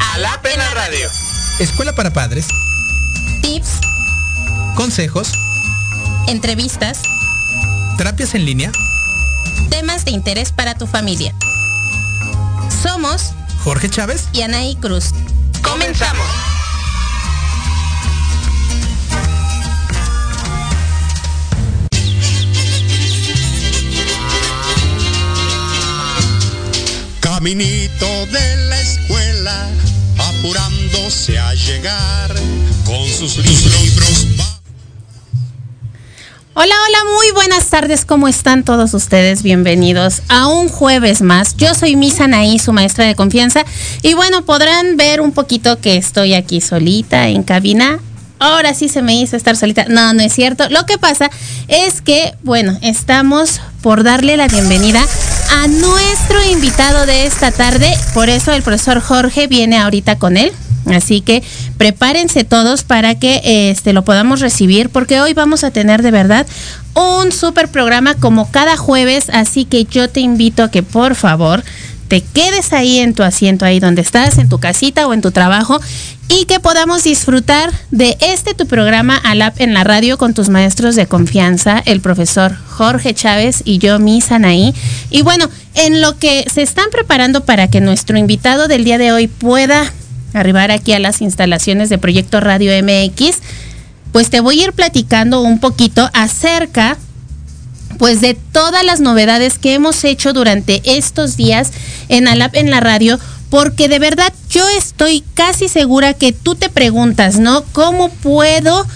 A la Pena Radio. Escuela para padres. Tips. Consejos. Entrevistas. Terapias en línea. Temas de interés para tu familia. Somos Jorge Chávez y Anaí Cruz. Comenzamos. Caminito de la escuela, apurándose a llegar con sus libros. Hola, hola, muy buenas tardes, ¿cómo están todos ustedes? Bienvenidos a un jueves más. Yo soy Misa Naí, su maestra de confianza, y bueno, podrán ver un poquito que estoy aquí solita en cabina. Ahora sí se me hizo estar solita. No, no es cierto. Lo que pasa es que, bueno, estamos por darle la bienvenida a nuestro invitado de esta tarde. Por eso el profesor Jorge viene ahorita con él. Así que prepárense todos para que este lo podamos recibir porque hoy vamos a tener de verdad un super programa como cada jueves, así que yo te invito a que por favor te quedes ahí en tu asiento, ahí donde estás, en tu casita o en tu trabajo, y que podamos disfrutar de este tu programa ALAP en la radio con tus maestros de confianza, el profesor Jorge Chávez y yo, Miss Anaí. Y bueno, en lo que se están preparando para que nuestro invitado del día de hoy pueda arribar aquí a las instalaciones de Proyecto Radio MX, pues te voy a ir platicando un poquito acerca pues de todas las novedades que hemos hecho durante estos días en Alap en la radio, porque de verdad yo estoy casi segura que tú te preguntas, ¿no? ¿Cómo puedo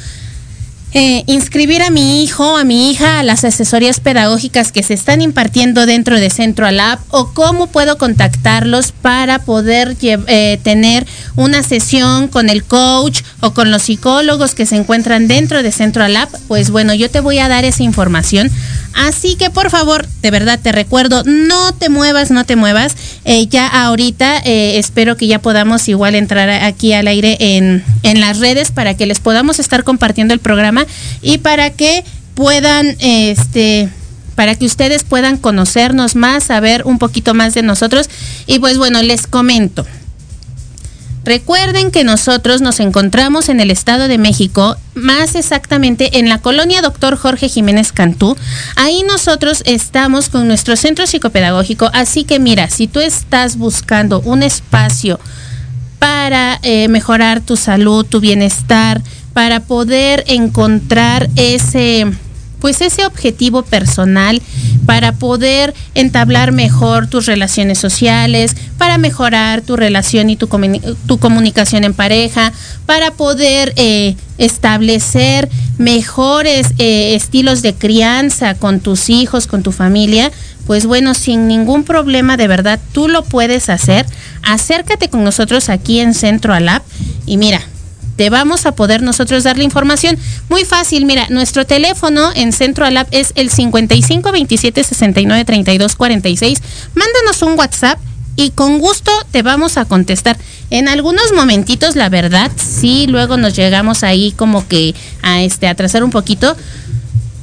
eh, inscribir a mi hijo, a mi hija a las asesorías pedagógicas que se están impartiendo dentro de Centro Alap o cómo puedo contactarlos para poder eh, tener una sesión con el coach o con los psicólogos que se encuentran dentro de Centro Alap, pues bueno, yo te voy a dar esa información. Así que por favor, de verdad te recuerdo, no te muevas, no te muevas. Eh, ya ahorita espero que ya podamos igual entrar aquí al aire en, en las redes para que les podamos estar compartiendo el programa y para que puedan, este, para que ustedes puedan conocernos más, saber un poquito más de nosotros. Y pues bueno, les comento. Recuerden que nosotros nos encontramos en el Estado de México, más exactamente en la colonia Doctor Jorge Jiménez Cantú. Ahí nosotros estamos con nuestro centro psicopedagógico, así que mira, si tú estás buscando un espacio para eh, mejorar tu salud, tu bienestar, para poder encontrar ese pues ese objetivo personal para poder entablar mejor tus relaciones sociales, para mejorar tu relación y tu, tu comunicación en pareja, para poder eh, establecer mejores eh, estilos de crianza con tus hijos, con tu familia, pues bueno, sin ningún problema, de verdad, tú lo puedes hacer. Acércate con nosotros aquí en Centro Alap y mira, te vamos a poder nosotros dar la información. Muy fácil, mira, nuestro teléfono en Centro Alap es el 55 27 69 32 46. Mándanos un WhatsApp y con gusto te vamos a contestar. En algunos momentitos, la verdad, sí, luego nos llegamos ahí como que a este atrasar un poquito.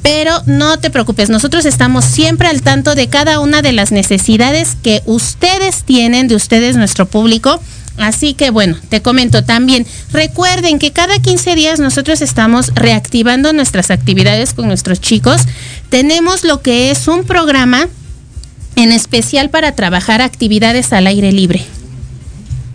Pero no te preocupes, nosotros estamos siempre al tanto de cada una de las necesidades que ustedes tienen, de ustedes, nuestro público Así que bueno, te comento también, recuerden que cada 15 días nosotros estamos reactivando nuestras actividades con nuestros chicos. Tenemos lo que es un programa en especial para trabajar actividades al aire libre.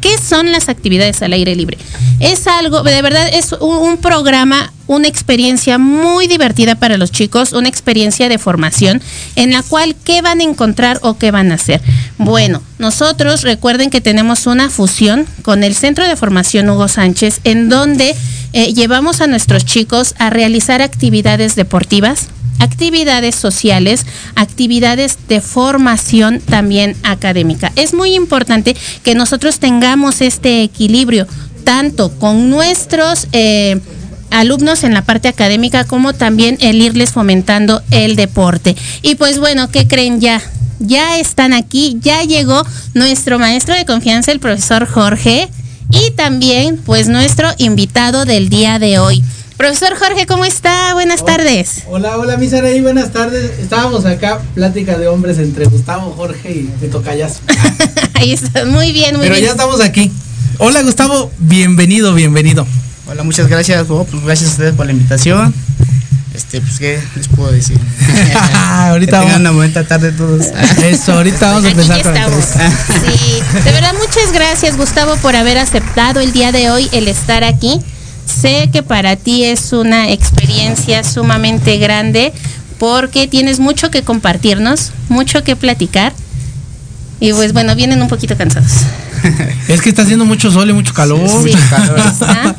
¿Qué son las actividades al aire libre? Es algo, de verdad, es un, programa, una experiencia muy divertida para los chicos, una experiencia de formación en la cual qué van a encontrar o qué van a hacer. Bueno, nosotros recuerden que tenemos una fusión con el Centro de Formación Hugo Sánchez en donde eh, llevamos a nuestros chicos a realizar actividades deportivas, actividades sociales, actividades de formación también académica. Es muy importante que nosotros tengamos este equilibrio tanto con nuestros eh, alumnos en la parte académica como también el irles fomentando el deporte. Y pues bueno, ¿qué creen ya? Ya están aquí, ya llegó nuestro maestro de confianza, el profesor Jorge, y también pues nuestro invitado del día de hoy. Profesor Jorge, ¿cómo está? Buenas tardes. Hola, hola, mis y buenas tardes. Estábamos acá, plática de hombres entre Gustavo, Jorge y de Tocayas. Ahí está, muy bien, muy bien. Pero ya estamos aquí. Hola, Gustavo, bienvenido, bienvenido. Hola, muchas gracias, pues gracias a ustedes por la invitación. Este, pues, ¿qué les puedo decir? ahorita que tengan una tarde todos. Eso, ahorita vamos a empezar con estamos. Sí, de verdad muchas gracias Gustavo por haber aceptado el día de hoy el estar aquí. Sé que para ti es una experiencia sumamente grande porque tienes mucho que compartirnos, mucho que platicar. Y pues bueno, vienen un poquito cansados. Es que está haciendo mucho sol y mucho calor. Sí, calor. está.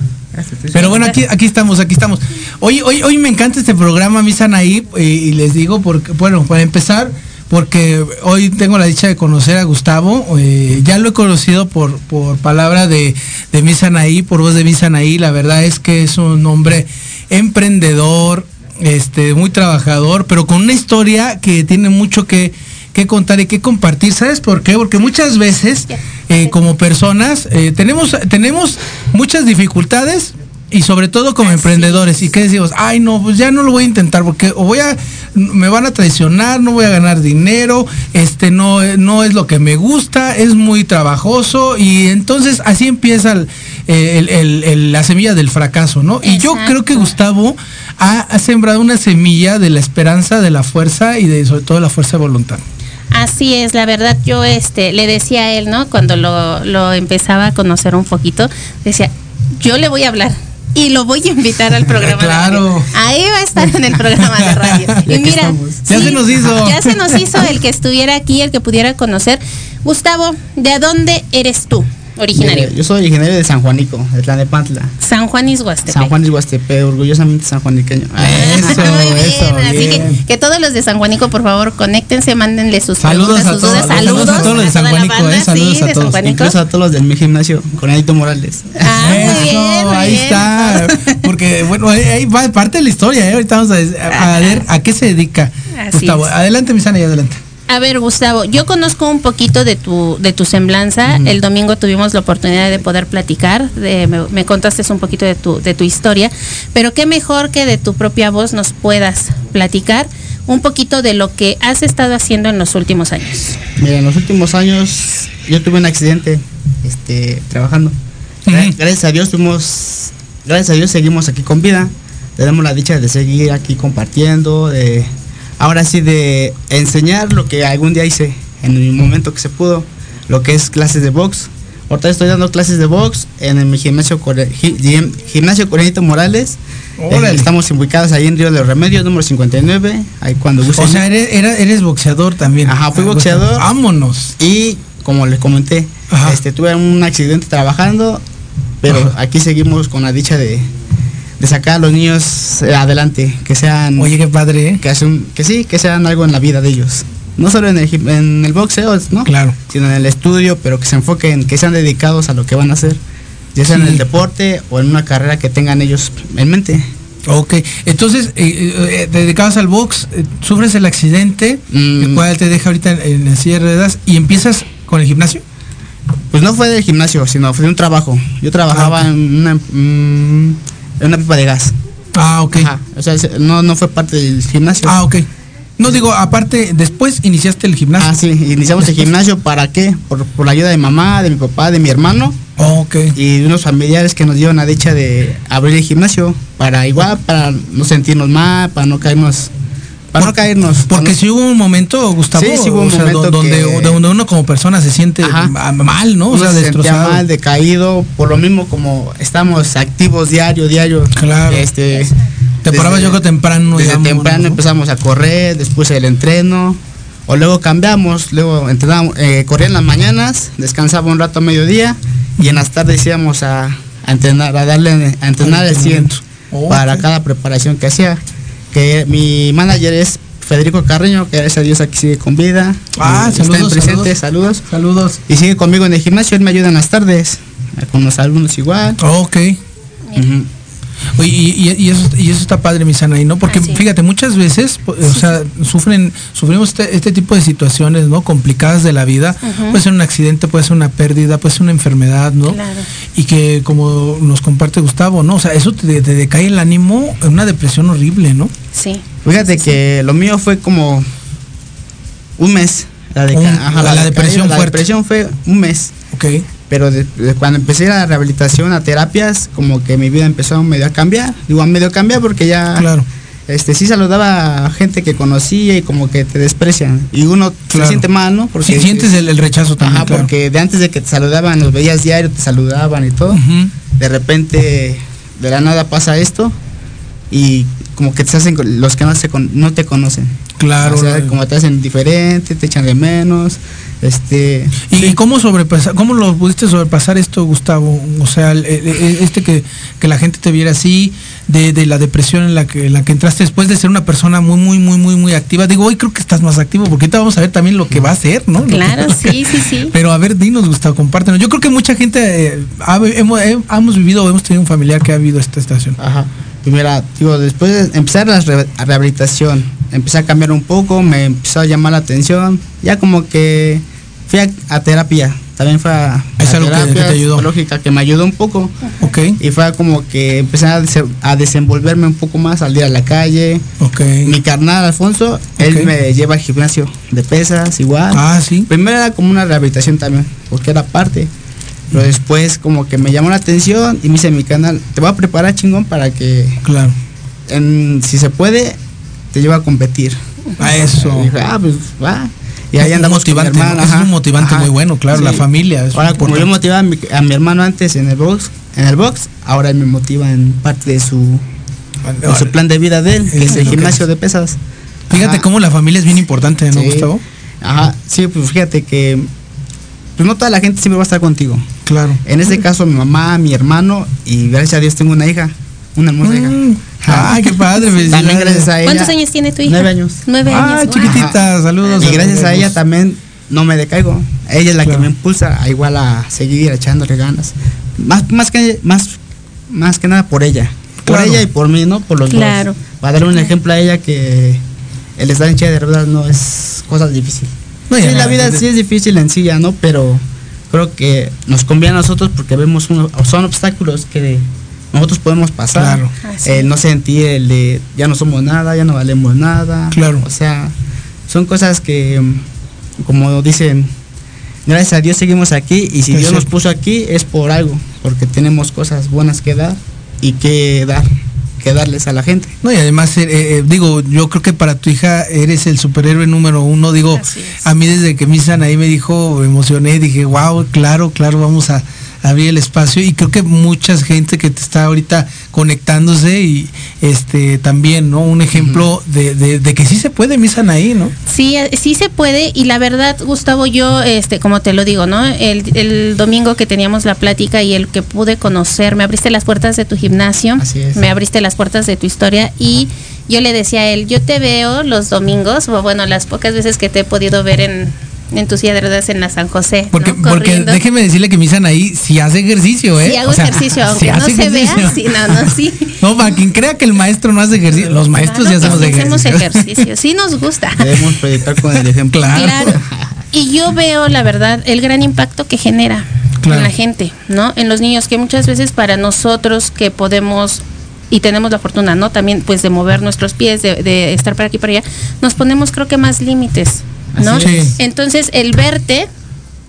Pero bueno, aquí, aquí estamos, aquí estamos. Hoy, hoy, hoy me encanta este programa, mi Sanaí, y, y les digo, porque, bueno, para empezar, porque hoy tengo la dicha de conocer a Gustavo, eh, ya lo he conocido por, por palabra de, de mi Sanaí, por voz de mi Sanaí, la verdad es que es un hombre emprendedor, este, muy trabajador, pero con una historia que tiene mucho que, que contar y que compartir. ¿Sabes por qué? Porque muchas veces eh, como personas eh, tenemos, tenemos muchas dificultades y sobre todo como emprendedores. ¿Y qué decimos? Ay, no, pues ya no lo voy a intentar porque o voy a, me van a traicionar, no voy a ganar dinero, este no, no es lo que me gusta, es muy trabajoso y entonces así empieza el- el- el- el- la semilla del fracaso, ¿no? Y yo creo que. Gustavo ha, ha sembrado una semilla de la esperanza, de la fuerza y de sobre todo la fuerza de voluntad. Así es, la verdad yo este le decía a él, ¿no? Cuando lo, lo empezaba a conocer un poquito, decía, yo le voy a hablar y lo voy a invitar al programa Claro. de radio. Ahí va a estar en el programa de radio. Y mira. Ya se nos hizo. Ya se nos hizo el que estuviera aquí, el que pudiera conocer. Gustavo, ¿de dónde eres tú, originario? Yo soy originario de San Juanico, de Tlanepantla. San Juan Ishuastepec. San Juan Iguastepe, orgullosamente sanjuaniqueño. Eso, Muy bien, eso, así que, bien. que todos los de San Juanico, por favor, conéctense, mándenle sus Saludos preguntas, a sus todos, dudas. saludos Saludos, a todos los de San Juanico, eh, saludos sí, a todos. Incluso a todos los del mi gimnasio, con Anito Morales. Ah, muy Eso, bien, ahí bien. está. Porque, bueno, ahí- va parte de la historia, ¿eh? Ahorita vamos a, a- a ver a qué se dedica. Así Gustavo, es. adelante, mi sana, y adelante. A ver, Gustavo, yo conozco un poquito de tu, de tu semblanza. El domingo tuvimos la oportunidad de poder platicar, de, me, me contaste un poquito de tu, de tu historia, pero qué mejor que de tu propia voz nos puedas platicar un poquito de lo que has estado haciendo en los últimos años. Mira, en los últimos años yo tuve un accidente este, trabajando. Gracias a Dios tuvimos, gracias a Dios seguimos aquí con vida. Tenemos la dicha de seguir aquí compartiendo, de ahora sí de enseñar lo que algún día hice en el momento que se pudo, lo que es clases de box. Ahorita estoy dando clases de box en el- mi gimnasio gimnasio Corenito Morales. Eh, estamos ubicados ahí en Río de los Remedios, número 59. Ahí cuando gusten. O sea, eres, boxeador también. Ajá, fui boxeador. Vámonos. Y como les comenté, Ajá. este tuve un accidente trabajando, pero Ajá. aquí seguimos con la dicha de, de sacar a los niños eh, adelante, que sean Oye, qué padre, ¿eh? que, hacen- que sí, que sean algo en la vida de ellos. No solo en el, en el boxeo, ¿no? Claro. Sino en el estudio, pero que se enfoquen, que sean dedicados a lo que van a hacer, ya sea en el deporte o en una carrera que tengan ellos en mente. Ok, entonces, eh, eh, te dedicabas al box, eh, sufres el accidente, Mm. el cual te deja ahorita en, en la silla de ruedas y empiezas con el gimnasio. Pues no fue del gimnasio, sino fue de un trabajo. Yo trabajaba Ah, en, una, mm, en una pipa de gas. Ah, ok. Ajá, o sea, se- no, no fue parte del gimnasio. Ah, ok. No digo, aparte, después iniciaste el gimnasio. Ah, sí, iniciamos el gimnasio, ¿para qué? Por, por la ayuda de mamá, de mi papá, de mi hermano Oh, ok. y de unos familiares que nos dieron la dicha de abrir el gimnasio para igual, para no sentirnos mal, para no caernos, para no Por- caernos. Porque si hubo un momento, Gustavo, Sí, sí hubo un o sea, momento do- donde, que- donde uno como persona se siente Ajá. mal, ¿no? O uno sea, se destrozado. mal, decaído, por lo mismo como estamos activos diario, diario. Claro. Este, Te parabas yo creo temprano. Desde digamos, temprano ¿no? empezamos a correr, después el entreno, o luego cambiamos, luego entrenábamos, eh, corría en las mañanas, descansaba un rato a mediodía y en las tardes íbamos a, a entrenar, a darle, a entrenar el 100 Oh, para cada preparación que hacía. Que mi manager es Federico Carreño, que gracias a Dios aquí sigue con vida. Ah, saludos, presente, saludos. Saludos. Y sigue conmigo en el gimnasio, él me ayuda en las tardes, con los alumnos igual. Oh, ok. Oye, y, y- y eso, y eso está padre, mi Sanaí, ¿no? Porque Así fíjate, muchas veces, o sea, sufren, sufrimos este, este tipo de situaciones, ¿no? Complicadas de la vida. Puede ser un accidente, puede ser una pérdida, puede ser una enfermedad, ¿no? Claro. Y que como nos comparte Gustavo, ¿no? O sea, eso te, te decae el ánimo en una depresión horrible, ¿no? Sí. Fíjate que lo mío fue como un mes. La, Un- ajá, la depresión la fuerte. depresión fue un mes. Ok. Pero de- de cuando empecé la rehabilitación a terapias, como que mi vida empezó medio a cambiar. Digo, a medio a cambiar porque ya, Claro. este sí saludaba a gente que conocía y como que te desprecian. Y uno Claro. se siente mal, ¿no? Si sientes el, el rechazo también. Ajá, claro. porque de antes de que te saludaban, los veías diario, te saludaban y todo. De repente, de la nada pasa esto y como que te hacen los que no, se no te conocen. Claro. O sea, como te hacen diferente, te echan de menos. Este. ¿Y, y cómo sobrepasar, cómo lo pudiste sobrepasar esto, Gustavo? O sea, el- el- el- este que, que la gente te viera así, de, de la depresión en la que en la que entraste después de ser una persona muy, muy, muy, muy, muy activa. Digo, hoy creo que estás más activo, porque ahorita vamos a ver también lo que va a hacer, ¿no? Claro, que- sí, sí, sí. Pero a ver, dinos, Gustavo, compártenos. Yo creo que mucha gente eh, ha- hemos, eh, hemos vivido o hemos tenido un familiar que ha vivido esta estación. Ajá. Y mira, digo, después de empezar la rehabilitación, empecé a cambiar un poco, me empezó a llamar la atención. Ya como que fui a, a terapia. También fue a, Es a algo que- que te ayudó. psicológica que me ayudó un poco. Ok, Y fue como que empecé a, dese- a desenvolverme un poco más, salir a la calle. ok. Mi carnal Alfonso, él me lleva al gimnasio de pesas, igual. Ah, sí. Primero era como una rehabilitación también, porque era parte. Pero después como que me llamó la atención y me dice mi canal, te voy a preparar chingón para que Claro. en- si se puede, te lleva a competir. A eso. Y dije, ah, pues va. Y ahí andamos con mi motivante, es un motivante Ajá. muy bueno, claro, la familia es Ahora, como yo motivaba a mi, a mi hermano antes en el box, en el box, ahora él me motiva en parte de su, de su plan de vida de él, que es el gimnasio de pesas. Fíjate Ajá. cómo la familia es bien importante, ¿no, Sí. Gustavo? Ajá, sí, pues fíjate que pues no toda la gente siempre va a estar contigo. Claro. En este caso mi mamá, mi hermano y gracias a Dios tengo una hija, una hermosa hija. Mm. Ay, qué padre. También gracias a ella. ¿Cuántos años tiene tu hija? Nueve años. Nueve Ah, años. chiquitita, Ajá. saludos. Y gracias a ella también no me decaigo. Ella es la Claro. que me impulsa a igual a seguir echándole ganas. Más, más que más, más que nada por ella. Por ella y por mí, ¿no? Por los Claro. dos. Para darle un ejemplo a ella que el estar en Chile de verdad no es cosa difícil. No, sí, la vida sí es difícil en sí ya, ¿no? Pero creo que nos conviene a nosotros porque vemos uno, son obstáculos que nosotros podemos pasar. Claro. El es. no sentir el de ya no somos nada, ya no valemos nada. Claro. O sea, son cosas que, mm, como dicen, gracias a Dios seguimos aquí y si Es Dios nos puso aquí es por algo, porque tenemos cosas buenas que dar y que dar, que darles a la gente. No, y además, eh, eh, digo, yo creo que para tu hija eres el superhéroe número uno. Digo, a mí desde que Misan ahí me dijo, me emocioné, dije, wow, claro, claro, vamos a abrir el espacio. Y creo que mucha gente que te está ahorita conectándose y este también, ¿no? Un ejemplo de, de- de que sí se puede, Misan ahí, ¿no? Sí, eh, sí se puede y la verdad, Gustavo, yo, este, como te lo digo, ¿no? El, el domingo que teníamos la plática y el que pude conocer, me abriste las puertas de tu gimnasio, Así es. me abriste las puertas de tu historia y yo le decía a él, yo te veo los domingos, o bueno, las pocas veces que te he podido ver en, en en la San José, ¿no? Porque, porque déjeme decirle que Misan ahí sí hace ejercicio, ¿eh? Sí hago O sea, ejercicio, aunque no se vea, sí, no, no, sí. No, para quien crea que el maestro no hace ejercicio, los maestros Claro sí hacemos sí ejercicio. hacemos ejercicio, sí nos gusta. Debemos predicar con el ejemplo. Claro. Claro. Y yo veo, la verdad, el gran impacto que genera Claro. en la gente, ¿no? En los niños, que muchas veces para nosotros que podemos y tenemos la fortuna, ¿no? También, pues, de mover nuestros pies, de, de estar para aquí y para allá, nos ponemos, creo que, más límites, Entonces, el verte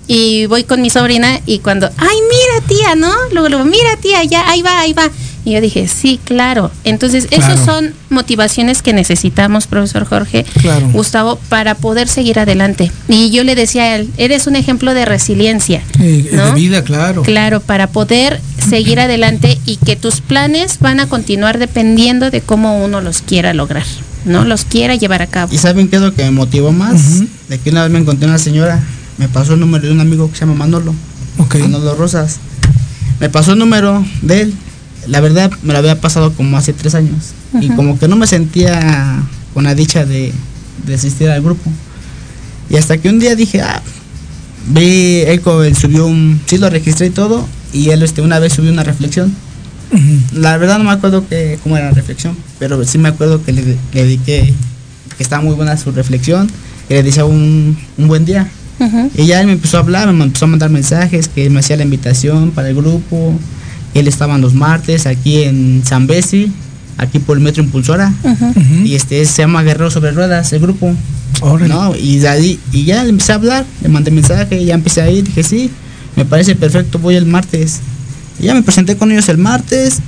y voy con mi sobrina y cuando, ay, mira tía, ¿no? Luego, luego, mira tía, ya, ahí va, ahí va. Y yo dije, sí, claro. Entonces, Claro. esas son motivaciones que necesitamos, profesor Jorge, Claro. Gustavo, para poder seguir adelante. Y yo le decía a él, eres un ejemplo de resiliencia. ¿no? De vida, claro. Claro, para poder seguir adelante y que tus planes van a continuar dependiendo de cómo uno los quiera lograr, ¿no? Los quiera llevar a cabo. ¿Y saben qué es lo que me motivó más? De que una vez me encontré una señora, me pasó el número de un amigo que se llama Manolo. Ok. Manolo Rosas. Me pasó el número de él. La verdad me lo había pasado como hace tres años. Y como que no me sentía con la dicha de, de asistir al grupo. Y hasta que un día dije, ah, vi, él subió un, sí lo registré y todo. Y él este, una vez subió una reflexión. La verdad no me acuerdo que, cómo era la reflexión, pero sí me acuerdo que le, le dediqué, que estaba muy buena su reflexión, y le decía un, un buen día. Y ya él me empezó a hablar, me empezó a mandar mensajes, que me hacía la invitación para el grupo. Él estaba los martes aquí en San Besi, aquí por el Metro Impulsora. Y este se llama Guerrero sobre Ruedas, el grupo. Órale. ¿no? Y de ahí, y ya le empecé a hablar, le mandé mensaje, ya empecé a ir, dije sí, me parece perfecto, voy el martes. Y ya me presenté con ellos el martes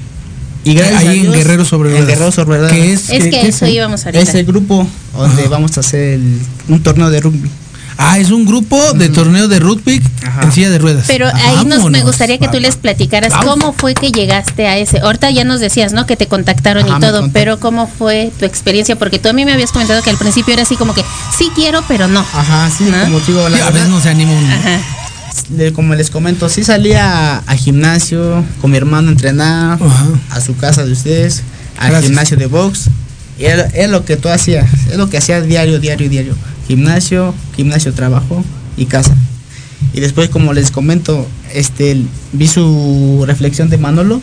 Y gracias a ahí en Dios, Guerrero sobre en. Guerrero sobre. ¿Qué es? Es ¿Qué- que qué eso es? íbamos ahorita. Es el grupo donde Ajá. vamos a hacer el- un torneo de rugby. Ah, es un grupo de torneo de rugby Ajá. en silla de ruedas. Pero ahí nos, me gustaría que tú les platicaras Vamos. cómo fue que llegaste a ese. Ahorita ya nos decías, ¿no? Que te contactaron Ajá, y todo, pero ¿cómo fue tu experiencia? Porque tú a mí me habías comentado que al principio era así como que sí quiero, pero no. Ajá, sí, ¿No? como te digo, la Sí, a veces no se anima uno. Ajá. Como les comento, sí salía a, gimnasio con mi hermano a entrenar, a su casa de ustedes, al Gracias. gimnasio de box. Y era, era lo que tú hacías, es lo que hacía diario, diario, diario. Gimnasio, gimnasio, trabajo y casa. Y después, como les comento, este, vi su reflexión de Manolo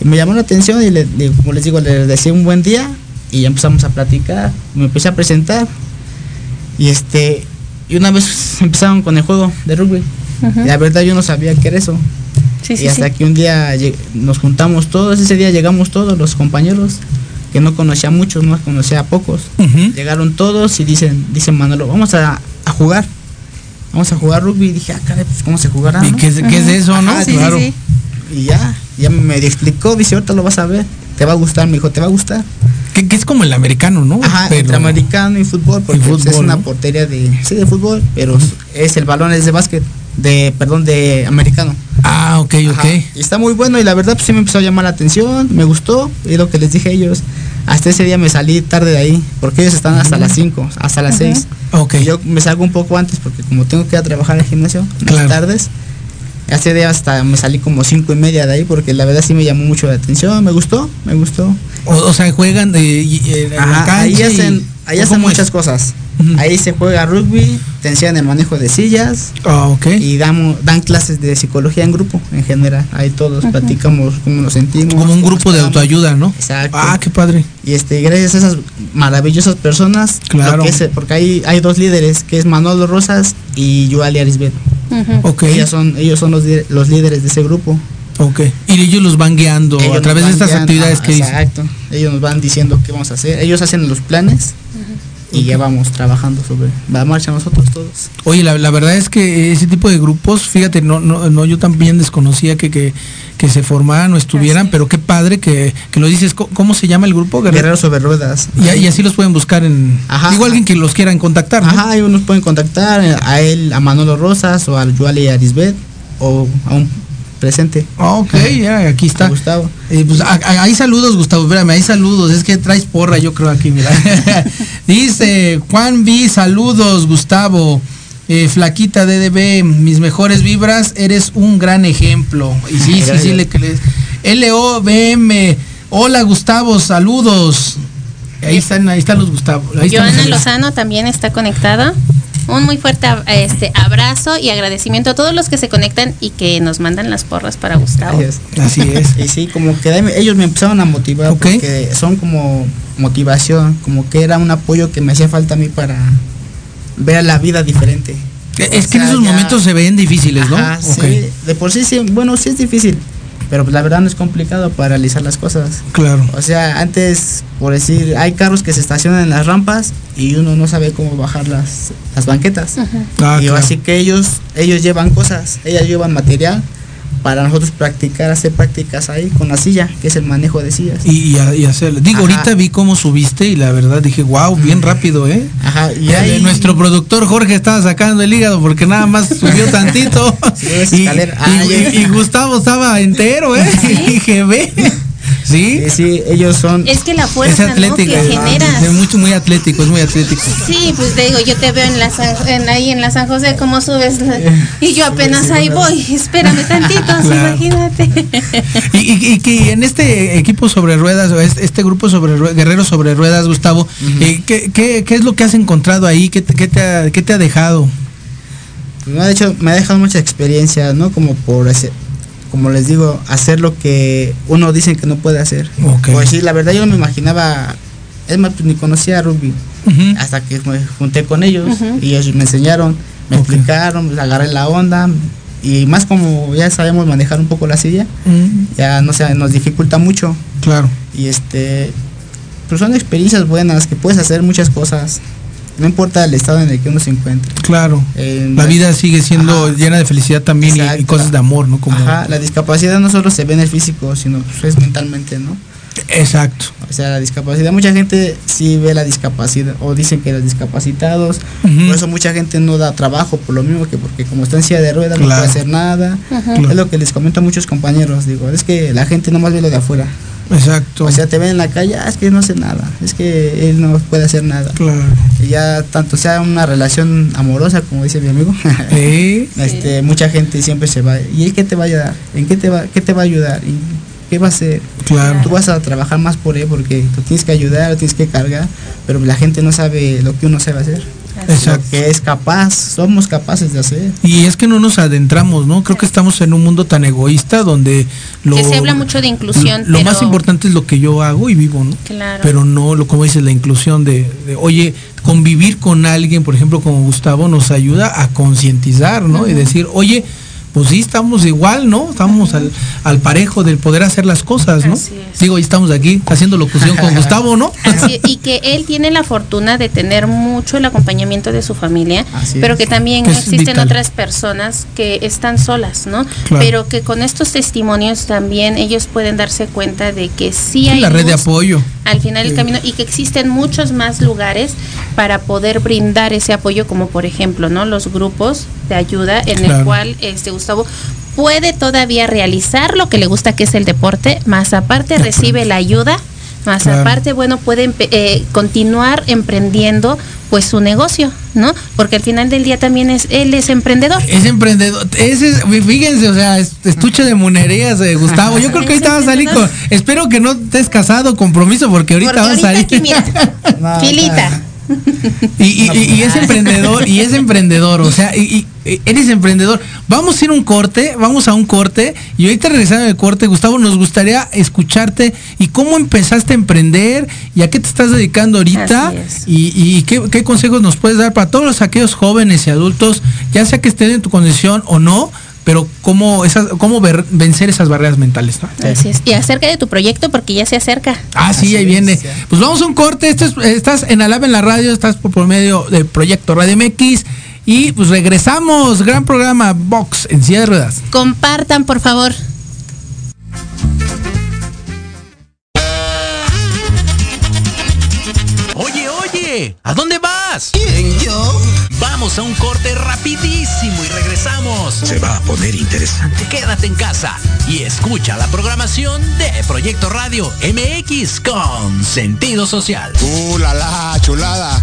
y me llamó la atención y le, le- como les digo, le decía un buen día y ya empezamos a platicar, me empecé a presentar y este y una vez empezaron con el juego de rugby. La verdad yo no sabía qué era eso. Sí, sí, y hasta sí. que un día nos juntamos todos, ese día llegamos todos los compañeros que no conocía a muchos, no conocía a pocos. Llegaron todos y dicen, dicen Manolo, vamos a, a jugar. Vamos a jugar rugby y dije, ah, caray, pues cómo se jugará. ¿Y no?". qué, es- qué es eso, no? Ajá, claro. sí. Y ya, ya me explicó, dice, ahorita lo vas a ver, te va a gustar, me dijo, te va a gustar. Que, que es como el americano, ¿no? Ajá, Pero- entre americano y fútbol, porque Y pues, es una ¿no? portería de, sí, de fútbol, pero es el balón es de básquet, de, perdón, de americano. Ah, ok, Ajá, ok. Y está muy bueno y la verdad pues sí me empezó a llamar la atención, me gustó, y lo que les dije a ellos. Hasta ese día me salí tarde de ahí, porque ellos están hasta las 5, hasta las 6. Ok. Y yo me salgo un poco antes porque como tengo que ir a trabajar al gimnasio en Claro. las tardes, ese día hasta me salí como cinco y media de ahí porque la verdad sí me llamó mucho la atención, me gustó, me gustó. O, o sea, juegan de, y- y- en la ahí cancha y- hacen, ahí ¿o hacen cómo es? muchas cosas. Ahí se juega rugby, te enseñan el manejo de sillas Ah, ok. y damos, dan clases de psicología en grupo en general. Ahí todos platicamos cómo nos sentimos. Como un grupo de autoayuda, ¿no? Exacto. Ah, qué padre. Y este, gracias a esas maravillosas personas, lo Claro. que es- porque hay, hay dos líderes, que es Manolo Rosas y Yuali Arisbet. Ujú. Ok. Ellos son, ellos son los, los líderes de ese grupo. Ok. Y ellos los van guiando Ellos a través de estas guiando, actividades que dicen. Exacto. Ellos nos van diciendo qué vamos a hacer. Ellos hacen los planes y ya vamos trabajando sobre la marcha nosotros todos. Oye, la, la verdad es que ese tipo de grupos, fíjate, no, no, no yo también desconocía que, que, que se formaran o estuvieran, pero qué padre que, que lo dices. ¿Cómo, cómo se llama el grupo? Guerrero? Guerreros sobre ruedas. Y, y así los pueden buscar en. Ajá. Digo, alguien que los quieran contactar, ¿no? Ajá, ellos nos pueden contactar eh, a él, a Manolo Rosas o a Yuali Arisbet o a un presente. Ah, ok, ya, aquí A está. Gustavo. Eh, pues, a- a- hay saludos, Gustavo, espérame, hay saludos, es que traes porra, yo creo aquí, mira. Dice Juan B, saludos, Gustavo. Eh, flaquita DDB, mis mejores vibras, eres un gran ejemplo. Y sí, sí, sí, le que les. LOBM, hola Gustavo, saludos. Ahí están, ahí están los Gustavo. Ahí están Joana los- Lozano también está conectada. Un muy fuerte este abrazo y agradecimiento a todos los que se conectan y que nos mandan las porras para Gustavo. Gracias. Así es. Y sí, como que ellos me empezaron a motivar porque son como motivación, como que era un apoyo que me hacía falta a mí para ver la vida diferente. Es O que en esos ya- momentos se ven difíciles, ¿no? Ajá, sí, de por sí, sí, bueno, sí es difícil, pero pues la verdad no es complicado para realizar las cosas. Claro. O sea, antes, por decir, hay carros que se estacionan en las rampas y uno no sabe cómo bajar las, las banquetas. Ah, y claro. así que ellos, ellos llevan cosas, ellas llevan material para nosotros practicar, hacer prácticas ahí con la silla, que es el manejo de sillas. Y, y, hacerlo. Digo, Ajá. ahorita vi cómo subiste y la verdad dije, wow, bien rápido, ¿eh? Ajá, y ahí, Nuestro productor Jorge estaba sacando el hígado porque nada más subió tantito. Y, Gustavo estaba entero, ¿eh? Y dije, ve. ¿Sí? sí, sí, ellos son... Es que la Es fuerza ¿no? atlético. que generas. Es mucho, muy atlético, es muy atlético. Sí, pues te digo, yo te veo en la San- en, ahí en la San José cómo subes la- y yo apenas ahí voy, espérame tantito, Claro. imagínate. Y, y- y que en este equipo sobre ruedas, o este, este grupo sobre guerreros sobre ruedas, Gustavo, eh, ¿qué, qué, qué es lo que has encontrado ahí? ¿Qué, te- qué te, ha, qué te ha dejado? Pues me ha hecho, me ha dejado mucha experiencia, ¿no? Como por hacer, como les digo, hacer lo que uno dice que no puede hacer. Ok. Pues sí, la verdad yo no me imaginaba, es más, pues ni conocía a Rugby, Ujú. hasta que me junté con ellos y ellos me enseñaron, me explicaron, pues, agarré la onda y más como ya sabemos manejar un poco la silla, ya no sé, nos dificulta mucho claro. y este, pues son experiencias buenas que puedes hacer muchas cosas. No importa el estado en el que uno se encuentre. Claro. La vida sigue siendo Ajá. llena de felicidad también y- cosas de amor, ¿no? Como Ajá, la discapacidad no solo se ve en el físico, sino pues, es mentalmente, ¿no? exacto. O sea, la discapacidad, mucha gente sí ve la discapacidad o dicen que los discapacitados, por eso mucha gente no da trabajo, por lo mismo que porque como está en silla de ruedas no puede hacer nada. Claro. Es lo que les comento a muchos compañeros, digo, es que la gente nomás ve lo de afuera. Exacto. O sea, te ven en la calle, "Ah, es que no hace nada, es que él no puede hacer nada. claro. Y ya tanto sea una relación amorosa, como dice mi amigo, Eh, este, mucha gente siempre se va. ¿Y él qué te va a ayudar? ¿En qué te va, qué te va a ayudar? ¿Y qué va a hacer? claro. Tú vas a trabajar más por él porque tú tienes que ayudar, tienes que cargar, pero la gente no sabe lo que uno sabe hacer. Exacto. Lo que es capaz, somos capaces de hacer. Y es que no nos adentramos, ¿no? Creo que estamos en un mundo tan egoísta donde lo Que se habla mucho de inclusión, Lo, lo pero- más importante es lo que yo hago y vivo, ¿no? Claro. Pero no, lo como dices, la inclusión de, de, oye, convivir con alguien, por ejemplo, como Gustavo, nos ayuda a concientizar, ¿no? Y decir, oye, pues sí, estamos igual, ¿no? Estamos al, al parejo del poder hacer las cosas, ¿no? Así es. Digo, y estamos aquí haciendo locución con Gustavo, ¿no? Así- y que él tiene la fortuna de tener mucho el acompañamiento de su familia, Así pero es. que también Que es existen vital. otras personas que están solas, ¿no? Claro. Pero que con estos testimonios también ellos pueden darse cuenta de que sí hay la red de apoyo. Al final del camino y que existen muchos más lugares para poder brindar ese apoyo, como por ejemplo, ¿no? Los grupos de ayuda en Claro. el cual este Gustavo puede todavía realizar lo que le gusta que es el deporte, más aparte recibe la ayuda, más Claro. aparte, bueno, puede empe- eh, continuar emprendiendo pues su negocio, ¿no? Porque al final del día también es él es emprendedor. Es emprendedor, ese es, fíjense, o sea, es- estuche de monerías de Gustavo. Yo creo que ahorita va a salir con, espero que no estés casado, compromiso, porque ahorita Porque va a salir. aquí, mira, No, filita. Y, y- y- es emprendedor, y es emprendedor, o sea, y- eres emprendedor. Vamos a ir a un corte, vamos a un corte, y ahorita regresando del corte, Gustavo, nos gustaría escucharte y cómo empezaste a emprender y a qué te estás dedicando ahorita Así es. y, y qué, qué consejos nos puedes dar para todos los- aquellos jóvenes y adultos, ya sea que estén en tu condición o no, pero cómo, esas, cómo ver- vencer esas barreras mentales. ¿no? Así es. Y acerca de tu proyecto porque ya se acerca. Ah, sí, Así ahí es, viene. Pues vamos a un corte. Esto es- estás en Alaba en la radio, estás por, por medio del proyecto Radio MX. Y pues regresamos. Gran programa Box en silla de ruedas. Compartan, por favor. Oye, oye, ¿a dónde vas? ¿Quién, yo? Vamos a un corte rapidísimo y regresamos. Se va a poner interesante. Quédate en casa y escucha la programación de Proyecto Radio MX con sentido social. ¡Uh, la, la, chulada!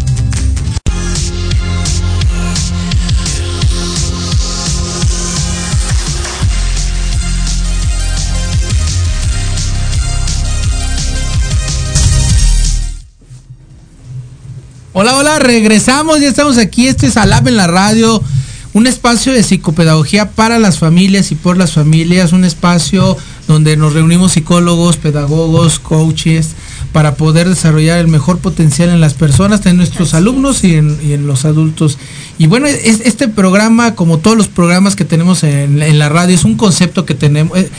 Hola, hola, regresamos, ya estamos aquí, este es Alab en la radio, un espacio de psicopedagogía para las familias y por las familias, un espacio donde nos reunimos psicólogos, pedagogos, coaches, para poder desarrollar el mejor potencial en las personas, en nuestros alumnos y en, y en, los adultos. Y bueno, es, este programa, como todos los programas que tenemos en, en la radio, es un concepto que tenemos. Eh,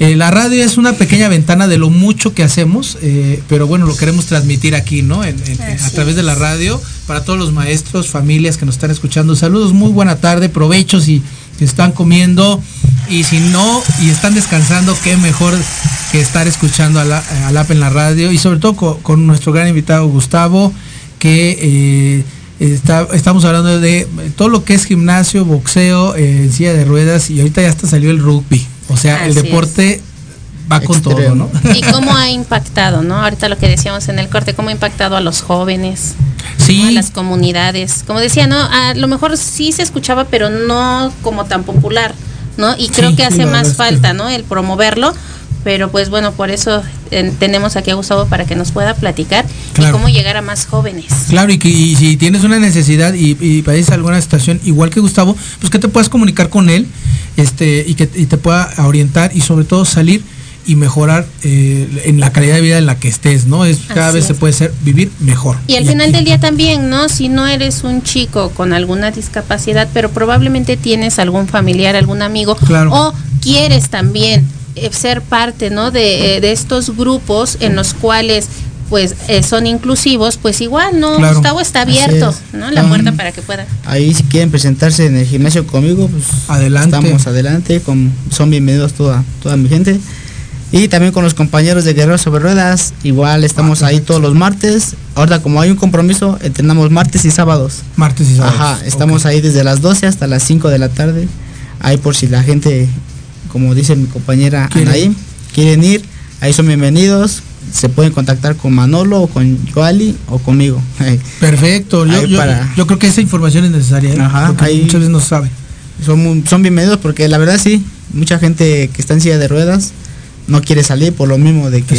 eh, la radio es una pequeña ventana de lo mucho que hacemos, eh, pero bueno, lo queremos transmitir aquí, ¿no? En, en, a través de la radio, para todos los maestros, familias que nos están escuchando. Saludos, muy buena tarde, provechos y que están comiendo. Y si no, y están descansando, qué mejor que estar escuchando a la, a la en la radio. Y sobre todo con, con nuestro gran invitado Gustavo, que eh, Está, estamos hablando de todo lo que es gimnasio, boxeo, eh, silla de ruedas y ahorita ya hasta salió el rugby. O sea, Así el deporte es. va con todo, ¿no? Y cómo ha impactado, ¿no? Ahorita lo que decíamos en el corte, cómo ha impactado a los jóvenes, sí. ¿no? a las comunidades. Como decía, ¿no? A lo mejor sí se escuchaba, pero no como tan popular, ¿no? Y creo sí, que hace más falta. ¿no? El promoverlo pero pues bueno, por eso eh, tenemos aquí a Gustavo para que nos pueda platicar claro. y cómo llegar a más jóvenes. Claro, y que y si tienes una necesidad y, y padeces alguna situación igual que Gustavo, pues que te puedas comunicar con él este y que y te pueda orientar y sobre todo salir y mejorar eh, en la calidad de vida en la que estés, ¿no? Es cada Así vez es. se puede ser vivir mejor. Y al y final aquí. del día también, ¿no? Si no eres un chico con alguna discapacidad, pero probablemente tienes algún familiar, algún amigo claro. o quieres también eh, ser parte ¿no? de, eh, de, estos grupos en los cuales pues eh, son inclusivos, pues igual no claro. Gustavo está abierto, ¿no? La um, puerta para que puedan. Ahí si quieren presentarse en el gimnasio conmigo, pues adelante. Estamos adelante, con, son bienvenidos toda toda mi gente. Y también con los compañeros de Guerreros sobre Ruedas, igual estamos ah, ahí todos los martes. Ahora como hay un compromiso, entrenamos martes y sábados. Martes y sábados. Ajá, estamos okay. ahí desde las 12 hasta las 5 de la tarde. Ahí por si la gente como dice mi compañera Anaí, quieren ir, ahí son bienvenidos, se pueden contactar con Manolo o con Joali o conmigo. Perfecto, yo, yo, para... yo, creo que esa información es necesaria, ¿eh? Ajá, porque ahí muchas veces no sabe. Son, son bienvenidos porque la verdad sí, mucha gente que está en silla de ruedas no quiere salir por lo mismo de que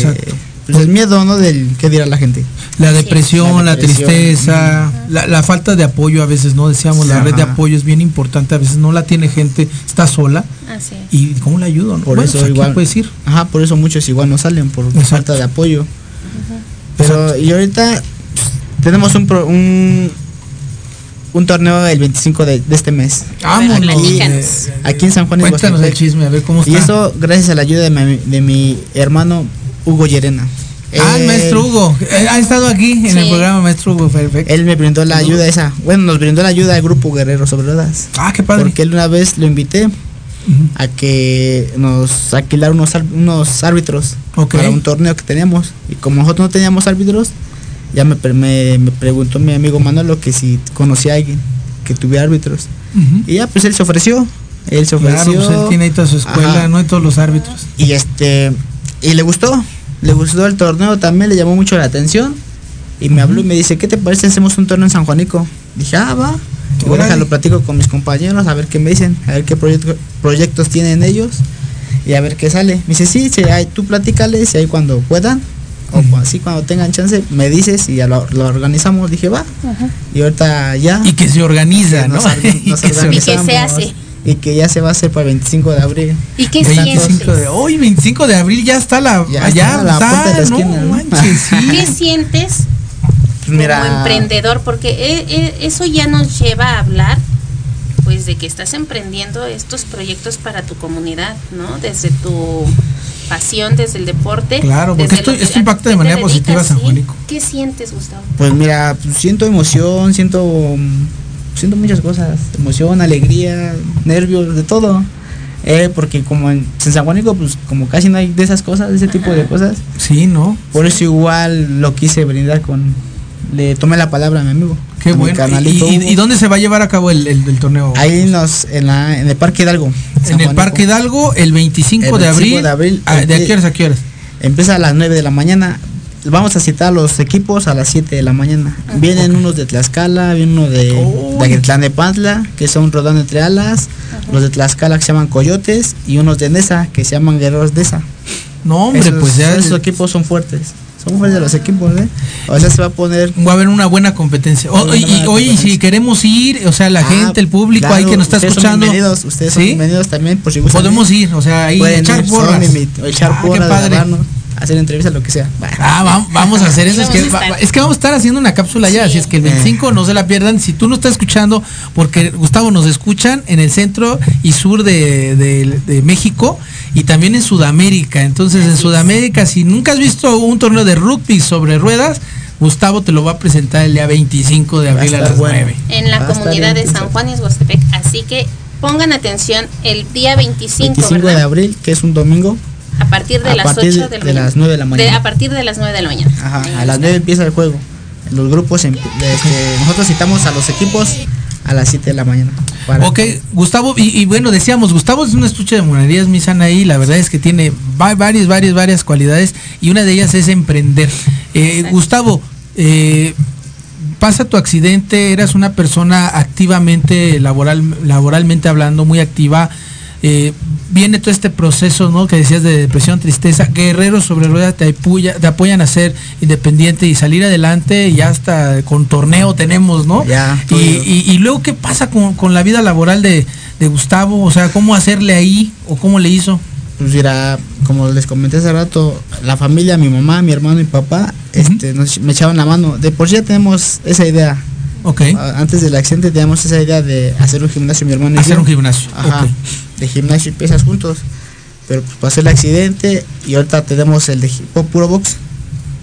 pues el miedo, ¿no? Del qué dirá la gente. La depresión, la, depresión. la tristeza, la, la, falta de apoyo a veces, ¿no? Decíamos, la Ajá. red de apoyo es bien importante, a veces no la tiene gente, está sola. Así. ¿Y cómo la ayudo? Por bueno, eso pues igual. puedes ir. Ajá, por eso muchos igual no salen, por Exacto. falta de apoyo. Ajá. Pero, y ahorita tenemos un, pro, un un torneo el 25 de, de este mes. Vámonos. Aquí, aquí en San Juan Cuéntanos el chisme, a ver cómo está. Y eso gracias a la ayuda de mi, de mi hermano Hugo Llerena. Ah, el maestro Hugo. Ha estado aquí en sí. el programa Maestro Hugo, perfecto. Él me brindó la ayuda esa. Bueno, nos brindó la ayuda al grupo Guerrero sobre Ruedas. Ah, qué padre. Porque él una vez lo invité uh -huh. a que nos alquilara unos, unos árbitros okay. para un torneo que teníamos. Y como nosotros no teníamos árbitros, ya me, me, me preguntó mi amigo Manolo que si conocía a alguien que tuviera árbitros. Uh -huh. Y ya, pues él se ofreció. Él se ofreció. Claro, pues él tiene ahí toda su escuela, Ajá. no hay todos los árbitros. Y este, y le gustó le gustó el torneo también, le llamó mucho la atención. Y me habló y me dice, ¿qué te parece si hacemos un torneo en San Juanico? Dije, ah, va. Voy a lo platico con mis compañeros, a ver qué me dicen, a ver qué proyecto, proyectos tienen ellos y a ver qué sale. Me dice, sí, sí hay, tú platícales y ahí cuando puedan, o uh -huh. así cuando tengan chance, me dices y ya lo, lo organizamos. Dije, va. Uh -huh. Y ahorita ya. Y que se organiza, ¿no? Nos, nos y, que se, y que se hace y que ya se va a hacer para el 25 de abril. ¿Y qué 25 de hoy, 25 de abril ya está la ya allá está la está, puerta de la esquina, no, manches, sí. ¿Qué sientes Mira, como emprendedor? Porque eso ya nos lleva a hablar pues de que estás emprendiendo estos proyectos para tu comunidad, ¿no? Desde tu pasión, desde el deporte. Claro, porque esto, esto impacta de manera positiva a San. Juanico. ¿Qué sientes, Gustavo? Pues mira, pues, siento emoción, siento siento muchas cosas, emoción, alegría, nervios, de todo. Eh, porque como en, en San Juanico, pues como casi no hay de esas cosas, de ese tipo de cosas. Sí, ¿no? Por eso igual lo quise brindar con... Le tomé la palabra a mi amigo. Qué bueno. ¿Y, dónde se va a llevar a cabo el, el- el torneo? Ahí nos, en, la, en el Parque Hidalgo. En el. Parque Hidalgo, el 25, El de 25 abril. de abril, Ah, ¿De a aquí- qué horas a qué horas? Empieza a las 9 de la mañana. Vamos a citar los equipos a las 7 de la mañana. Vienen unos de Tlaxcala, viene uno de, de Aguitlán de Pantla, que son rodando entre alas, los de Tlaxcala que se llaman Coyotes y unos de Nesa que se llaman Guerreros Nesa. No, hombre, esos, pues ya esos equipos son fuertes. Son fuertes los equipos, ¿eh? O sea, se va a poner va a haber una buena competencia. O- Una y- buena oye, si queremos ir, o sea, la Ah, gente, el público ahí claro, que nos está escuchando. bienvenidos, ustedes son bienvenidos también, por si gustan Podemos ir. o sea, ahí echar porras. echar Ah, qué porras, padre. Hacer entrevistas, lo que sea. Ah, va- vamos a hacer eso. Es Vamos que, es que vamos a estar haciendo una cápsula ya, Sí. así es que el 25 no se la pierdan. Si tú no estás escuchando, porque Gustavo nos escuchan en el centro y sur de, de- de México y también en Sudamérica. Entonces, en es. Sudamérica, si nunca has visto un torneo de rugby sobre ruedas, Gustavo te lo va a presentar el día 25 de a abril a las bueno. 9. En la comunidad de San. Juan y Huastepec. Así que pongan atención el día 25, 25 de abril, que es un domingo. A partir de A las partir 8 de, de la mañana. las 9 de la mañana. a partir de las 9 de la mañana. Ajá, Ahí a las está. 9 empieza el juego. Los grupos, em- este, nosotros citamos a los equipos a las 7 de la mañana. para- Ok, Gustavo, y, y bueno, decíamos, Gustavo es un estuche de monerías, mi ahí, la verdad es que tiene va- varias, varias, varias cualidades y una de ellas es emprender. Eh. Gustavo, eh, pasa tu accidente, eras una persona activamente, laboral, laboralmente hablando, muy activa. Eh, viene todo este proceso, ¿no? Que decías de depresión, tristeza. Guerreros sobre ruedas te, apoya- te apoyan a ser independiente y salir adelante y hasta con torneo tenemos, ¿no? Ya, y, todo. y- y luego, ¿qué pasa con, con la vida laboral de, de Gustavo? O sea, ¿cómo hacerle ahí o cómo le hizo? Pues mira, como les comenté hace rato, la familia, mi mamá, mi hermano y papá, este, nos, me echaban la mano. De por sí ya tenemos esa idea. Ok. Ah, Antes del accidente teníamos esa idea de hacer un gimnasio, mi hermano y Hacer yo. un gimnasio. Ajá, ok. De gimnasio y pesas juntos. Pero pues pasó el accidente y ahorita tenemos el de puro box.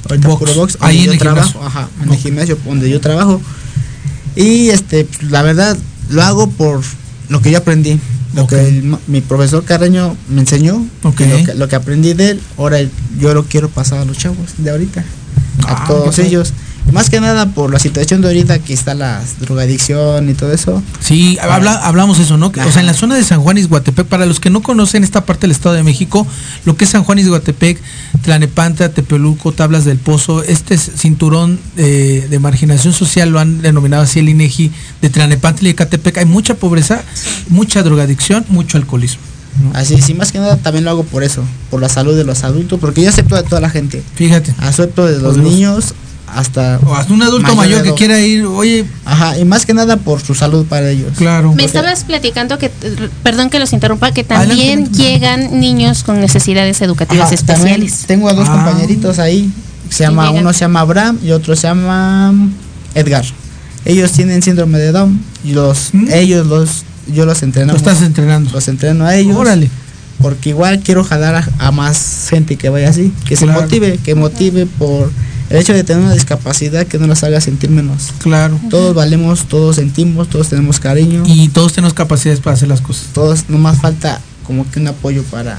Ahorita Box. puro box. Ahí yo el trabajo. gimnasio. Ajá, en el gimnasio donde yo trabajo. Y este, pues, la verdad, lo hago por lo que yo aprendí. Lo que el mi profesor Carreño me enseñó. Lo, que, lo que aprendí de él, ahora yo lo quiero pasar a los chavos de ahorita. Ah, a todos qué padre. Más que nada por la situación de ahorita que está la drogadicción y todo eso. Sí, habla- hablamos eso, ¿no? O sea, en la zona de San Juan y Guatepec, para los que no conocen esta parte del Estado de México, lo que es San Juan y Guatepec, Tlanepantla, Tepeluco, Tablas del Pozo, este es cinturón eh, de marginación social, lo han denominado así el INEGI, de Tlanepantla y Ecatepec, hay mucha pobreza, mucha drogadicción, mucho alcoholismo. ¿no? Así, sí, más que nada también lo hago por eso, por la salud de los adultos, porque yo acepto de toda la gente. Fíjate. Acepto de los- niños hasta... O hasta un adulto mayor que quiera ir, oye, Ajá, y más que nada por su salud para ellos. claro. Me estabas platicando que, perdón que los interrumpa, que también Adelante. llegan niños con necesidades educativas Ajá, especiales. Tengo a dos Ah. compañeritos ahí. Se llama, uno se llama Abraham y otro se llama Edgar. Ellos tienen síndrome de Down y los, ¿Mm? ellos los, yo los entreno. Estás entrenando. Los entreno a ellos. Órale. Porque igual quiero jalar a, a más gente que vaya así, que Claro. se motive, que motive por el hecho de tener una discapacidad que no las haga sentir menos. Claro. Todos valemos, todos sentimos, todos tenemos cariño, Y todos tenemos capacidades para hacer las cosas. todos no más falta como que un apoyo para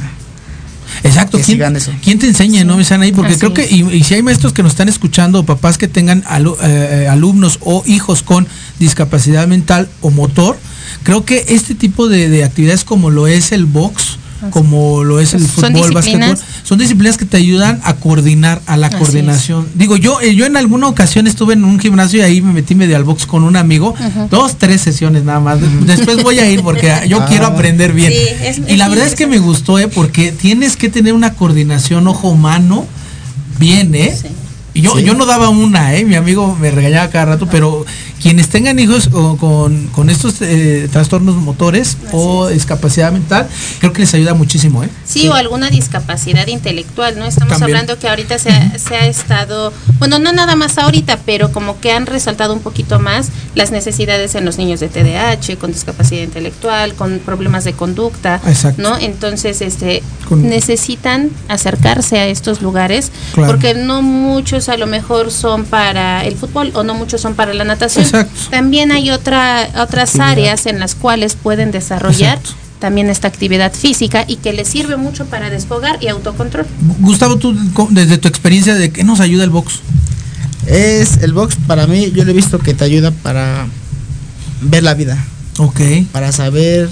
Exacto. que ¿Quién, sigan eso. quién te enseña, no, ahí Porque Así creo que, y, y si hay maestros que nos están escuchando, o papás que tengan alu- eh, alumnos o hijos con discapacidad mental o motor, creo que este tipo de, de actividades como lo es el box, como lo es el Son fútbol, disciplinas. básquetbol, son disciplinas que te ayudan a coordinar, a la Así coordinación. Digo, yo eh, yo en alguna ocasión estuve en un gimnasio y ahí me metí medio al box con un amigo, dos, tres sesiones nada más. Después voy a ir porque yo Ah. quiero aprender bien. Sí, es- y la verdad es que me gustó, ¿eh? Porque tienes que tener una coordinación ojo-mano bien, ¿eh? Sí. Y yo, Sí. yo no daba una, ¿eh? Mi amigo me regañaba cada rato, pero quienes tengan hijos o con, con estos eh, trastornos motores o discapacidad mental, creo que les ayuda muchísimo, ¿eh? Sí, o alguna discapacidad intelectual, ¿no? Estamos También. hablando que ahorita se ha, se ha estado, bueno, no nada más ahorita, pero como que han resaltado un poquito más las necesidades en los niños de TDAH, con discapacidad intelectual, con problemas de conducta, Exacto. ¿no? Entonces, este, Con- necesitan acercarse a estos lugares, Claro. porque no muchos a lo mejor son para el fútbol o no muchos son para la natación. Exacto. También hay otra, otras áreas en las cuales pueden desarrollar Exacto. también esta actividad física y que les sirve mucho para desfogar y autocontrol. Gustavo, tú desde tu experiencia, ¿de qué nos ayuda el box? Es el box para mí, yo lo he visto que te ayuda para ver la vida, Ok, para saber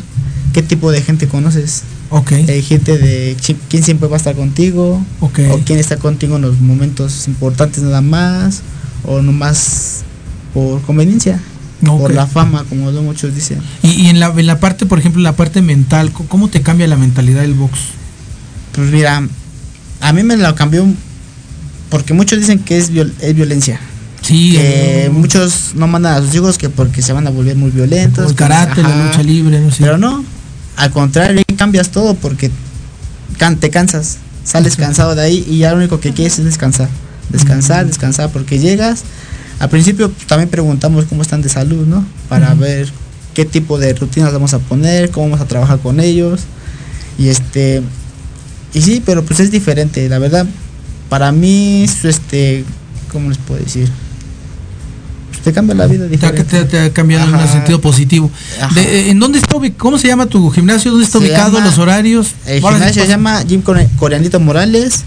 qué tipo de gente conoces. ok, Hay gente de quién siempre va a estar contigo, ok. o quién está contigo en los momentos importantes nada más, o nomás por conveniencia, Ok. por la fama, como lo muchos dicen. Y, y en, la, en la parte, por ejemplo, la parte mental, ¿cómo te cambia la mentalidad del box? Pues mira, a mí me lo cambió porque muchos dicen que es, viol- es violencia. Sí, que muchos no mandan a sus hijos que porque se van a volver muy violentos. el karate, la lucha libre, no sé. Pero no, al contrario, ahí cambias todo porque can- te cansas, sales cansado de ahí y ya lo único que quieres es descansar. Descansar, descansar, porque llegas. Al principio también preguntamos cómo están de salud, ¿no? Para ver qué tipo de rutinas vamos a poner, cómo vamos a trabajar con ellos. Y este. Y sí, pero pues es diferente, la verdad. Para mí, este. ¿Cómo les puedo decir? Pues te cambia la vida diferente. te- te ha cambiado en un sentido positivo. De- eh, ¿En dónde está ubi- ¿Cómo se llama tu gimnasio? ¿Dónde está Se ubicado? llama- ¿Los horarios? El gimnasio se llama Core- Coreanito Morales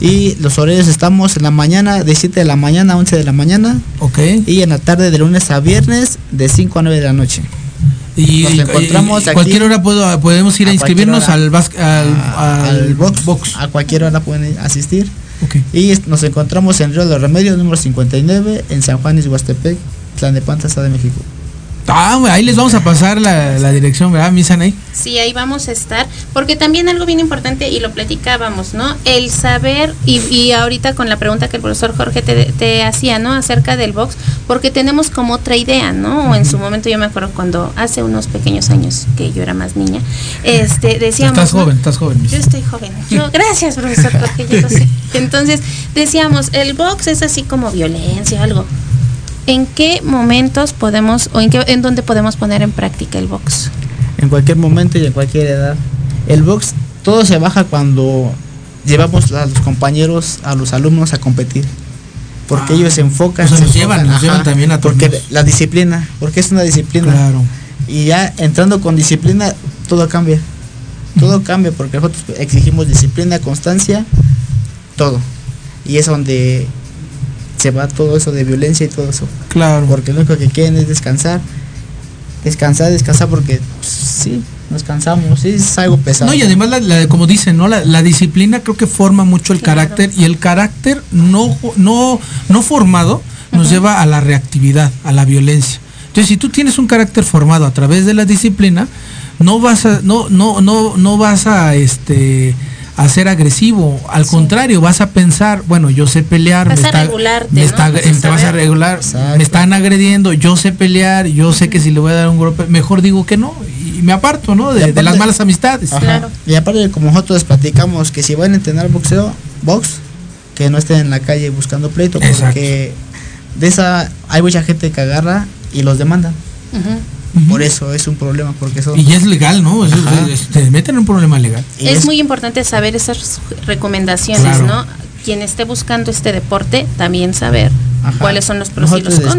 y los horarios estamos en la mañana de 7 de la mañana a 11 de la mañana Ok. y en la tarde de lunes a viernes de 5 a 9 de la noche. Y, Nos encontramos y aquí- cualquier hora puedo, podemos ir a, inscribirnos hora. al, bas- al, A- al box, box. A cualquier hora pueden asistir. Ok. Y nos encontramos en Río de los Remedios número 59 en San Juan Huastepec, Plan de Panta, Estado de México. Ah, ahí les vamos a pasar la, la dirección, ¿verdad, Misan ahí? Sí, ahí vamos a estar, porque también algo bien importante, y lo platicábamos, ¿no? El saber, y, y ahorita con la pregunta que el profesor Jorge te, te hacía, ¿no? Acerca del box, porque tenemos como otra idea, ¿no? O en su momento yo me acuerdo cuando hace unos pequeños años, que yo era más niña, este, decíamos... Estás ¿no? joven, estás joven. Yo estoy joven. Yo, gracias, profesor Jorge, yo lo sé. Entonces, decíamos, el box es así como violencia, algo. ¿En qué momentos podemos, o en, qué, en dónde podemos poner en práctica el box? En cualquier momento y en cualquier edad. El box, todo se baja cuando llevamos a los compañeros, a los alumnos a competir. Porque Ah. ellos se enfocan. Se nos llevan, nos llevan también a Porque la disciplina, porque es una disciplina. Claro. Y ya entrando con disciplina, todo cambia. Todo cambia porque nosotros exigimos disciplina, constancia, todo. Y es donde se va todo eso de violencia y todo eso. Claro. Porque lo único que quieren es descansar. Descansar, descansar porque pues, sí, nos cansamos, sí, es algo pesado. No, y además, la, la- como dicen, ¿no? La, la disciplina creo que forma mucho el Claro. carácter y el carácter no, no, no formado nos lleva a la reactividad, a la violencia. Entonces, si tú tienes un carácter formado a través de la disciplina, no vas a, no, no, no, no vas a este a ser agresivo, al contrario, vas a pensar, bueno, yo sé pelear, Vas me a está, regularte, me ¿no? está- Vas a te vas a regular, Exacto. me están agrediendo, yo sé pelear, yo sé que si le voy a dar un golpe, mejor digo que no, y me aparto, ¿no? De, las malas amistades. Ajá. Claro. Y aparte, como nosotros platicamos que si van a entrenar boxeo, box, que no estén en la calle buscando pleito, Exacto. porque de esa hay mucha gente que agarra y los demandan. Por eso es un problema, porque son. Y ya es legal, ¿no? Es- Ajá. es- te meten en un problema legal. y Es muy importante saber esas recomendaciones, Claro. ¿no? Quien esté buscando este deporte, también saber Ajá. cuáles son los pros y Nosotros los les-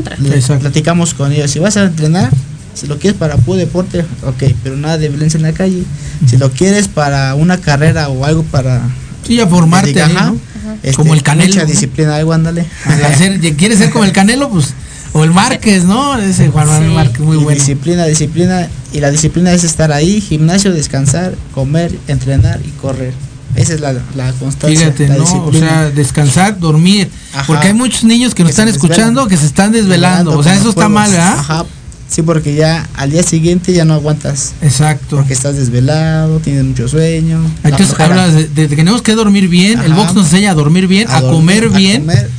contras. platicamos con ellos. Si vas a entrenar, si lo quieres para puro deporte, ok, pero nada de violencia en la calle. Si lo quieres para una carrera o algo para. Sí, a formarte ahí, ¿no? este, Como el Canelo, Mucha ¿no? disciplina, algo, ándale. Al hacer- ¿Quieres ser como el Canelo? Pues, o el Márquez, ¿no? Ese Juan Manuel Sí. Márquez, muy Y bueno. Disciplina, disciplina. Y la disciplina es estar ahí, gimnasio, descansar, comer, entrenar y correr. Esa es la, la constancia. Fíjate, la ¿no? O disciplina. sea, descansar, dormir. Ajá. Porque hay muchos niños que nos están desvelan. escuchando que se están desvelando. O sea, eso está mal, ¿verdad? Ajá. Sí, porque ya al día siguiente ya no aguantas. Exacto. Porque estás desvelado, tienes mucho sueño. Entonces hablas de, de que tenemos que dormir bien, el box nos enseña a dormir bien, a, dormir, comer a bien, comer.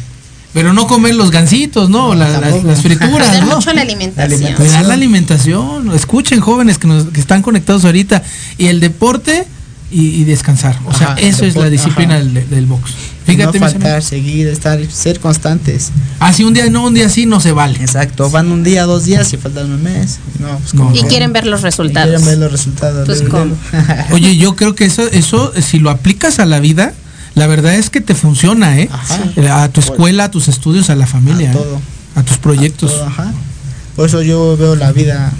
Pero no comer los gansitos, ¿no? No, La- las, frituras, Cuidar ¿no? mucho la alimentación. alimentación. Cuidar la alimentación. Escuchen jóvenes que, nos, que están conectados ahorita. Y el deporte y, y descansar. O sea, Ajá, eso es la disciplina del, del box. Fíjate, no faltar, seguir, estar, ser constantes. Así un día no, un día sí no se vale. Exacto, van un día, dos días y faltan un mes. No, pues como Y quieren ver los y resultados. quieren ver los resultados. Pues. Oye, yo creo que eso, eso, si lo aplicas a la vida, la verdad es que te funciona, ¿eh? Ajá. Eh, A tu escuela, a tus estudios, a la familia, A ¿eh? todo. a tus proyectos. Todo, ajá. Por eso yo veo la vida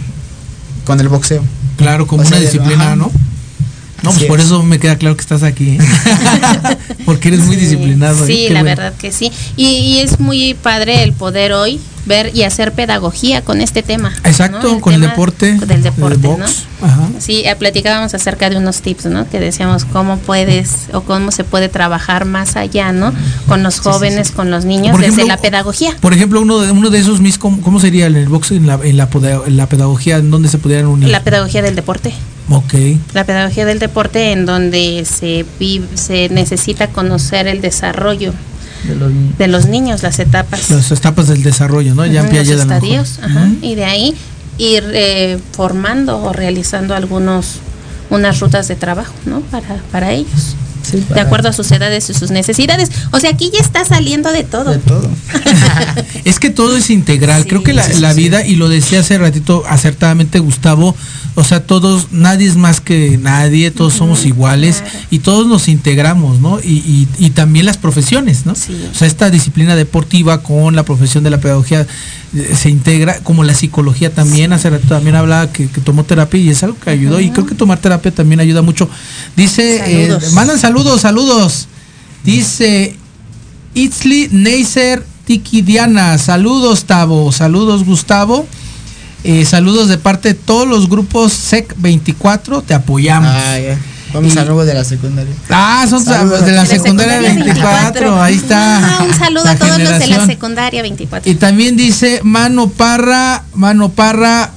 con el boxeo. Claro, como O sea, una disciplina. ¿no? No, pues por es. eso me queda claro que estás aquí, ¿eh? porque eres muy Sí, disciplinado. ¿eh? Sí, la bueno. verdad que sí. Y, y es muy padre el poder hoy ver y hacer pedagogía con este tema. Exacto, ¿no? con el deporte, Del deporte, del ¿no? box, ajá. Sí, eh, platicábamos acerca de unos tips, ¿no? Que decíamos cómo puedes o cómo se puede trabajar más allá, ¿no? Con los jóvenes, con los niños, Por desde ejemplo, la pedagogía. Por ejemplo, uno de, uno de esos mis, ¿cómo, cómo sería el box, en la, en la, en la pedagogía, en donde se pudieran unir? La pedagogía del deporte. Ok. La pedagogía del deporte en donde se, vi- se necesita conocer el desarrollo De los- de los niños, las etapas. Las etapas del desarrollo, ¿no? Ya Ujú, Piaget los estadios, ajá, y de ahí ir eh, formando o realizando algunos unas rutas de trabajo, ¿no? Para, para ellos. Sí, De acuerdo a sus edades y sus necesidades. O sea, aquí ya está saliendo de todo. De todo. Es que todo es integral. Sí, Creo que la, sí, la sí. vida, y lo decía hace ratito acertadamente Gustavo, o sea, todos, nadie es más que nadie, todos somos iguales y todos nos integramos, ¿no? Y, y- y también las profesiones, ¿no? Sí. O sea, esta disciplina deportiva con la profesión de la pedagogía se integra, como la psicología también, hace rato también hablaba que, que tomó terapia y es algo que ayudó, y creo que tomar terapia también ayuda mucho. Dice, eh, mandan saludos, saludos. Dice, Itzli Neisser Tiki Diana. Saludos, Tavo. Saludos, Gustavo. Eh, saludos de parte de todos los grupos SEC 24. Te apoyamos. Ah. Vamos Y- a nuevo de la secundaria. Ah, son Saludos. de la De secundaria secundaria 24. Ahí está. Ah, un saludo La a todos los de la secundaria 24. Y también dice Mano Parra, Mano Parra,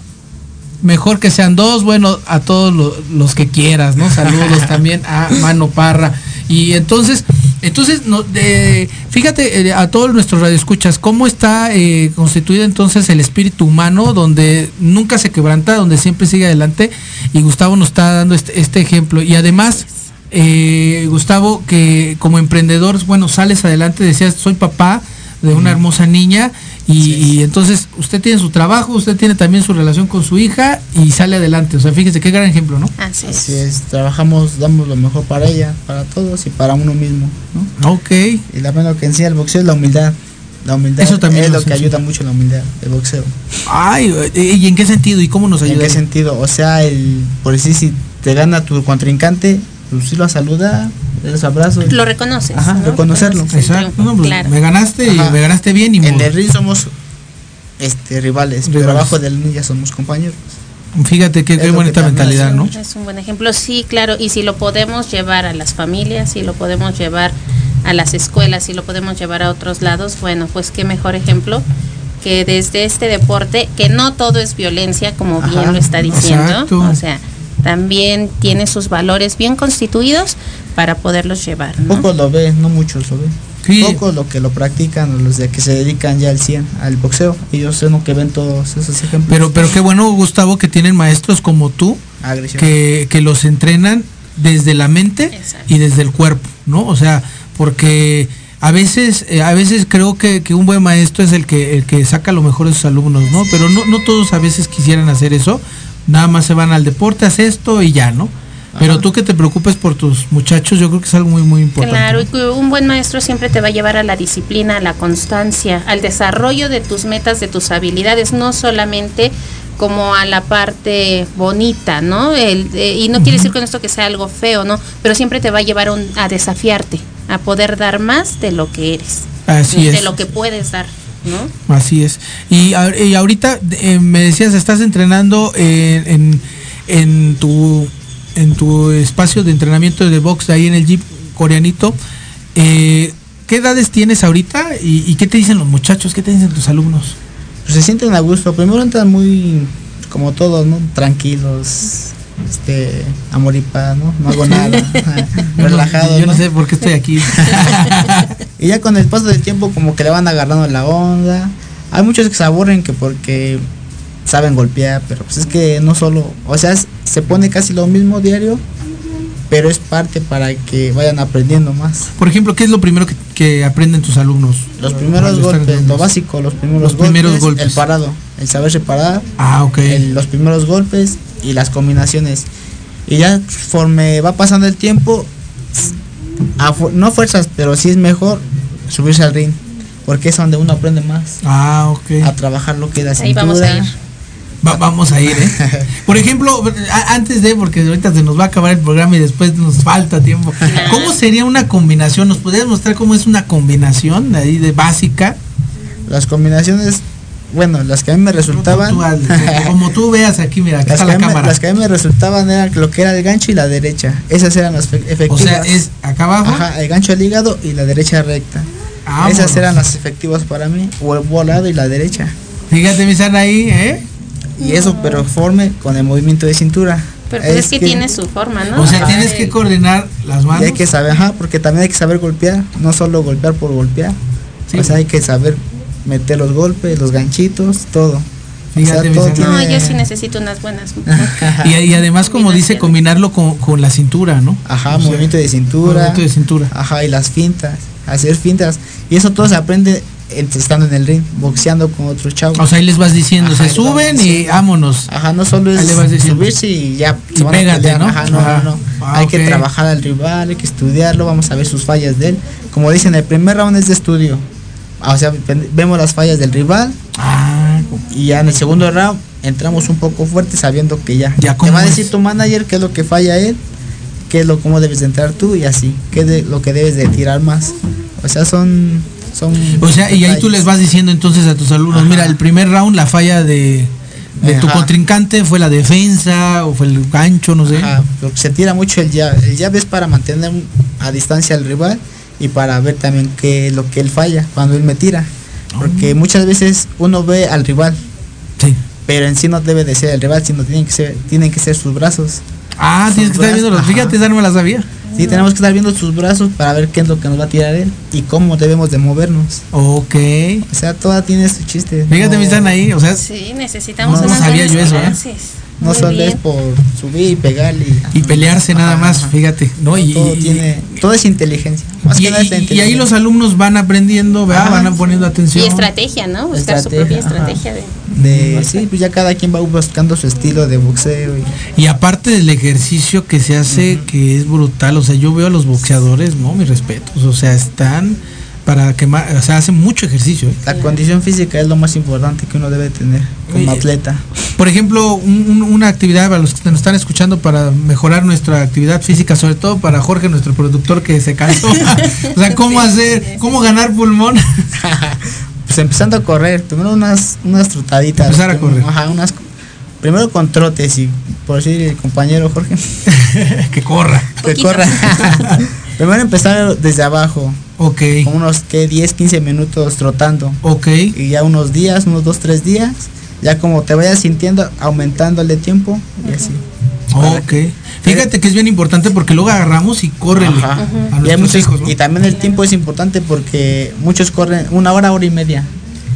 mejor que sean dos, bueno, a todos lo- los que quieras, ¿no? Saludos también a Mano Parra. Y entonces, entonces, no, fíjate eh, a todos nuestros radioescuchas, cómo está eh, constituido entonces el espíritu humano, donde nunca se quebranta, donde siempre sigue adelante. Y Gustavo nos está dando este, este ejemplo. Y además, eh, Gustavo, que como emprendedor, bueno, sales adelante, decías, soy papá de una hermosa niña y, y entonces usted tiene su trabajo, usted tiene también su relación con su hija y sale adelante. O sea, fíjese qué gran ejemplo, ¿no? Así es. Así es, trabajamos, damos lo mejor para ella, para todos y para uno mismo, ¿no? Ok. Y la bueno que enseña el boxeo es la humildad. La humildad Eso también es lo que ayuda mucho la humildad, el boxeo. Ay, eh, ¿y en qué sentido? ¿Y cómo nos ¿En ayuda? qué sentido? O sea, el, por decir, si te gana tu contrincante, pues sí lo saluda, das abrazos. Lo reconoces. Ajá, ¿no? reconocerlo. Exacto. No, pues, claro. Me ganaste y me ganaste bien y En el ring somos este, rivales, pero Rivales. abajo del ring ya somos compañeros. fíjate qué, qué bonita mentalidad, ¿no? Es un buen ejemplo, sí, claro, y si lo podemos llevar a las familias, si lo podemos llevar a las escuelas, si lo podemos llevar a otros lados, bueno, pues qué mejor ejemplo que desde este deporte, que no todo es violencia, como bien Ajá, lo está diciendo, exacto. o sea, también tiene sus valores bien constituidos para poderlos llevar, ¿no? Pocos lo ven, no muchos lo ven. Sí. Pocos lo que lo practican, los de que se dedican ya al 100 al boxeo. Ellos son los que ven todos esos ejemplos. Pero, pero qué bueno, Gustavo, que tienen maestros como tú Agresión. que, que los entrenan desde la mente Exacto. y desde el cuerpo, ¿no? O sea, porque a veces, eh, a veces creo que, que un buen maestro es el que, el que saca lo mejor de sus alumnos, ¿no? Pero no, no todos a veces quisieran hacer eso, nada más se van al deporte, haz esto y ya, ¿no? Pero Ajá. tú que te preocupes por tus muchachos, yo creo que es algo muy, muy importante. Claro, y que un buen maestro siempre te va a llevar a la disciplina, a la constancia, al desarrollo de tus metas, de tus habilidades, no solamente como a la parte bonita, ¿no? El, eh, y no quiere decir con esto que sea algo feo, ¿no? Pero siempre te va a llevar a un- a desafiarte, a poder dar más de lo que eres, Así de es. lo que puedes dar, ¿no? Así es. Y, y ahorita eh, me decías, estás entrenando en, en, en tu en tu espacio de entrenamiento de box ahí en el Jeep coreanito. Eh, ¿Qué edades tienes ahorita y, y qué te dicen los muchachos? ¿Qué te dicen tus alumnos? Pues se sienten a gusto. Primero entran muy, como todos, ¿no? Tranquilos, este, amor y paz, ¿no? No hago nada. relajado. Yo no sé por qué estoy aquí. Y ya con el paso del tiempo como que le van agarrando la onda. Hay muchos que se aburren que porque saben golpear, pero pues es que no solo, o sea, es- se pone casi lo mismo diario pero es parte para que vayan aprendiendo más. Por ejemplo, ¿qué es lo primero que, que aprenden tus alumnos? Los primeros golpes, lo los- básico, los primeros, Los golpes, primeros golpes. el parado, el saberse parar, Ah, ok. el- los primeros golpes y las combinaciones. Y ya conforme va pasando el tiempo, a fu- no fuerzas, pero sí es mejor subirse al ring, porque es donde uno aprende más Ah, ok. a trabajar lo que es la Ahí cintura. vamos a ir. Va- vamos a ir, ¿eh? Por ejemplo, antes de, porque ahorita se nos va a acabar el programa y después nos falta tiempo. ¿Cómo sería una combinación? ¿Nos podrías mostrar cómo es una combinación ahí de básica? Las combinaciones, bueno, las que a mí me resultaban, Tú como tú veas aquí, mira, aquí las, está que la a mí, me- cámara. las que a mí me resultaban eran lo que era el gancho y la derecha. Esas eran las fe- O efectivas. sea, es acá abajo. Ajá, el gancho al hígado y la derecha recta. Vámonos. Esas eran las efectivas para mí, o el volado y la derecha. Fíjate, mi sana ahí, ¿eh? Y eso, pero forme con el movimiento de cintura. Pero pues es, que, tiene su forma, ¿no? O sea, Ajá. tienes que coordinar las Y manos. hay que saber, ajá, porque también hay que saber golpear, no solo golpear por golpear. Sí. O sea, hay que saber meter los golpes, los ganchitos, todo. Fíjate, o sea, mi todo señor. No, tiene- yo sí necesito unas buenas. Y, y además, como dice, combinarlo con, con la cintura, ¿no? Ajá, O sea, movimiento de cintura. movimiento de cintura. Ajá, y las fintas, hacer fintas. Y eso todo se aprende en- estando en el ring, boxeando con otros chavos. O sea, ahí les vas diciendo, Ajá, se suben y vámonos. Ajá, no solo es subirse y ya Y se van a pégate, pelear, ¿no? Ajá, no, Ajá. no, no. Ah, hay que trabajar al rival, hay que estudiarlo, vamos a ver sus fallas de él. Como dicen, el primer round es de estudio. O sea, vemos las fallas del rival Ah, y ya en el segundo round entramos un poco fuerte sabiendo que ya, Ya, te ¿cómo va a decir tu manager qué es lo que falla él, qué es lo cómo debes de entrar tú y así, qué es lo que debes de tirar más. O sea, son son O sea, y ahí tú les vas diciendo entonces a tus alumnos, Ajá. mira, el primer round la falla de, de tu contrincante fue la defensa o fue el gancho, no sé. Ajá, se tira mucho el jab. El jab es para mantener a distancia al rival y para ver también qué es lo que él falla cuando él me tira. Porque muchas veces uno ve al rival, Sí. pero en sí no debe de ser el rival, sino tienen que ser, tienen que ser sus brazos. Ah, tienes que estar viendo los, fíjate, esa no me la sabía. Sí, tenemos que estar viendo sus brazos para ver qué es lo que nos va a tirar él y cómo debemos de movernos. Ok. O sea, toda tiene su chiste. Fíjate, no, me están ahí, o sea, Sí, necesitamos No unas sabía buenas yo eso, ¿eh? No Muy solo es por subir y pegarle. y- y pelearse nada más, ajá. fíjate, ¿no? Y, todo y- tiene, todo es inteligencia. Más y- que nada es y- ahí los alumnos van aprendiendo, van poniendo atención. Y estrategia, ¿no? Buscar su propia Estrategia, de. de sí pues ya cada quien va buscando su estilo de boxeo y Y aparte del ejercicio que se hace, que es brutal, o sea, yo veo a los boxeadores, ¿no? Mis respetos, o sea, están para quemar, o sea, hacen mucho ejercicio. ¿eh? la condición física es lo más importante que uno debe tener como Oye, atleta Por ejemplo, un- un- una actividad para los que nos están escuchando para mejorar nuestra actividad física, sobre todo para Jorge, nuestro productor que se cansó. o sea, ¿cómo hacer, cómo ganar pulmón? pues empezando a correr primero unas unas trotaditas Empezar a correr. ajá unas primero con trotes y por decir el compañero Jorge que corra. que corra primero empezar desde abajo Ok, con unos que 10 15 minutos trotando ok. y ya unos días unos 2 3 días ya como te vayas sintiendo aumentándole tiempo y así Ok. Fíjate que es bien importante porque luego agarramos y córrele Ajá. a Y, hay nuestros muchos- hijos, ¿no? y también el tiempo es importante porque muchos corren una hora, hora y media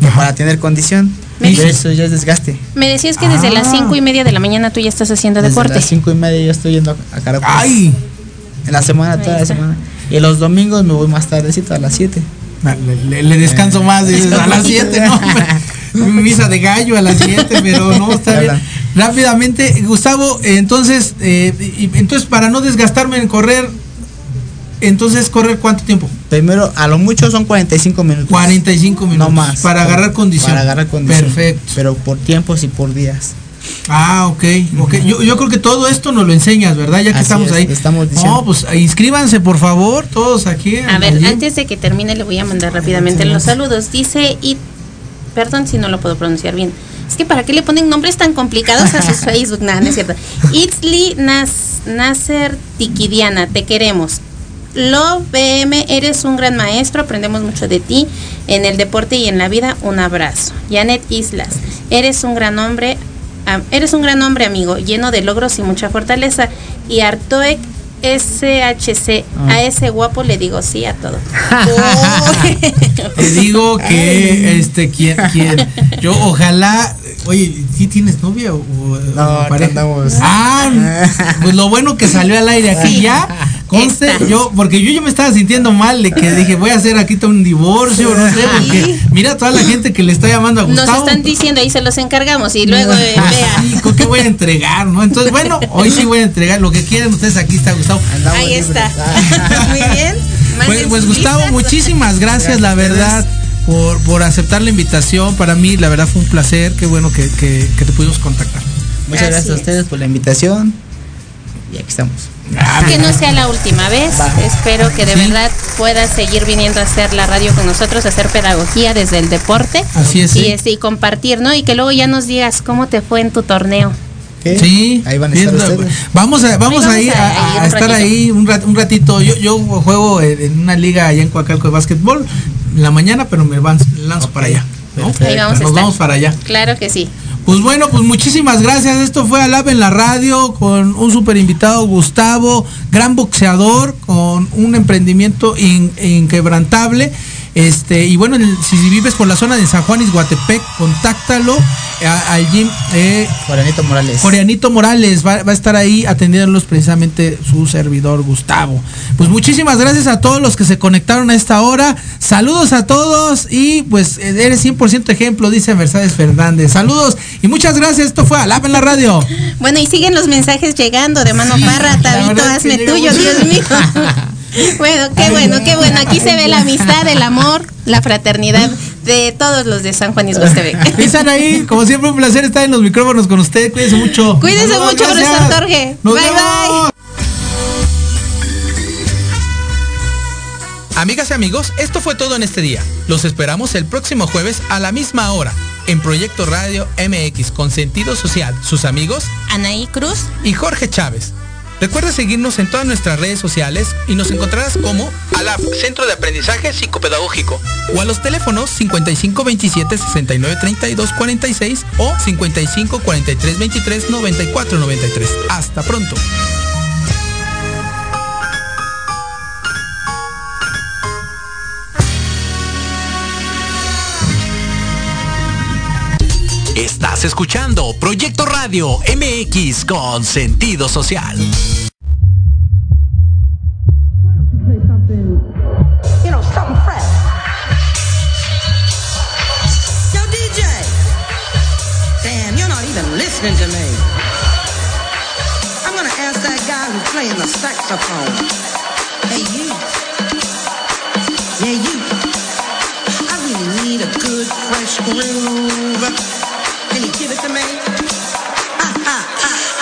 Ajá. para tener condición. Y eso ya es desgaste. Me decías que desde las Ah. cinco y media de la mañana tú ya estás haciendo Desde deporte. las cinco y media yo estoy yendo a, Caracol. ¡Ay! En la semana, toda la semana. Y los domingos me voy más tardecito a las 7. Le, le- le descanso más, dices, a las 7, ¿no? Misa de gallo a las 7, pero no, está bien. Rápidamente, Gustavo, entonces, eh, entonces para no desgastarme en correr, entonces correr cuánto tiempo? Primero, a lo mucho son 45 minutos. 45 minutos. No más. Para agarrar condición. Para agarrar condición. Perfecto. Pero por tiempos y por días. Ah, ok, ok. Yo, yo creo que todo esto nos lo enseñas, ¿verdad? Ya que Así estamos es, ahí. estamos diciendo. No, pues inscríbanse, por favor, todos aquí. A ver, allí. antes de que termine le voy a mandar rápidamente los saludos. Dice y perdón si no lo puedo pronunciar bien. Es que para qué le ponen nombres tan complicados a sus Facebook, nada, no es cierto. Itzli Nas, Nasser Tiquidiana, te queremos. Lo BM, eres un gran maestro, aprendemos mucho de ti en el deporte y en la vida. Un abrazo. Janet Islas, eres un gran hombre, eres un gran hombre amigo, lleno de logros y mucha fortaleza. Y Artoek SHC, a ese guapo le digo sí a todo. Te digo que este quien, quien yo ojalá oye, ¿sí tienes novia o, o No, pareja? andamos. Ah, pues lo bueno que salió al aire aquí ya. Conste, yo, porque yo, yo me estaba sintiendo mal de que dije, voy a hacer aquí todo un divorcio, no sé, porque mira toda la gente que le está llamando a Nos Gustavo. están diciendo ahí se los encargamos y luego eh, Ah, vea. sí, ¿con ¿qué voy a entregar? ¿no? Entonces, bueno, hoy sí voy a entregar lo que quieran ustedes, aquí está Gustavo. Ahí está. Muy bien. Pues, pues Gustavo, muchísimas gracias, la verdad, por, por aceptar la invitación. Para mí, la verdad, fue un placer. Qué bueno que, que- que te pudimos contactar. Muchas gracias a es. ustedes por la invitación. Y aquí estamos. Que no sea la última vez. Espero que de Sí. verdad puedas seguir viniendo a hacer la radio con nosotros, a hacer pedagogía desde el deporte. Así es, Y, sí. este, y compartir, ¿no? Y que luego ya nos digas cómo te fue en tu torneo. ¿Qué? Sí, Ahí van a estar Bien, ustedes. Vamos a, vamos Ahí a vamos a, a- a estar ratito. ahí un, rat- un ratito. Yo, yo juego en una liga allá en Coacalco de básquetbol en la mañana, pero me van, lanzo para allá. ¿no? Ahí vamos a Nos estar. vamos para allá. Claro que sí. Pues bueno, pues muchísimas gracias. Esto fue Alab en la radio con un super invitado, Gustavo, gran boxeador, con un emprendimiento in- inquebrantable. Este, y bueno, el- si vives por la zona de San Juan Guatepec, contáctalo a- al gym eh, Morales. Coreanito Morales va, va a estar ahí atendiéndolos precisamente su servidor Gustavo. Pues muchísimas gracias a todos los que se conectaron a esta hora. Saludos a todos y pues eh, eres 100% ejemplo, dice Mercedes Fernández. Saludos y muchas gracias. Esto fue Alap en la radio. Bueno, y siguen los mensajes llegando de mano parra, la Tabito, hazme tuyo. Dios mío. bueno, qué bueno, qué bueno. Aquí se ve la amistad, el amor, la fraternidad de todos los de San Juan Isbostebek. Están ahí, como siempre un placer estar en los micrófonos con usted. Cuídense mucho. Cuídense Saludos, mucho, profesor Jorge. Nos Bye, vemos. Amigas y amigos, esto fue todo en este día. Los esperamos el próximo jueves a la misma hora en Proyecto Radio MX con sentido social. Sus amigos Anaí Cruz. y Jorge Chávez. Recuerda seguirnos en todas nuestras redes sociales y nos encontrarás como ALAP, Centro de Aprendizaje Psicopedagógico, o a los teléfonos 55 27 69 32 46 o 55 43 23 94 93. Hasta pronto. Estás escuchando Proyecto Radio MX con sentido social. You know, something fresh. Yo, DJ. Damn, you're not even listening to me. I'm gonna ask that guy who's playing the saxophone. Hey, you. Yeah, you. I really need a good, fresh groove. Can you give it to me? Ha, ha, ha.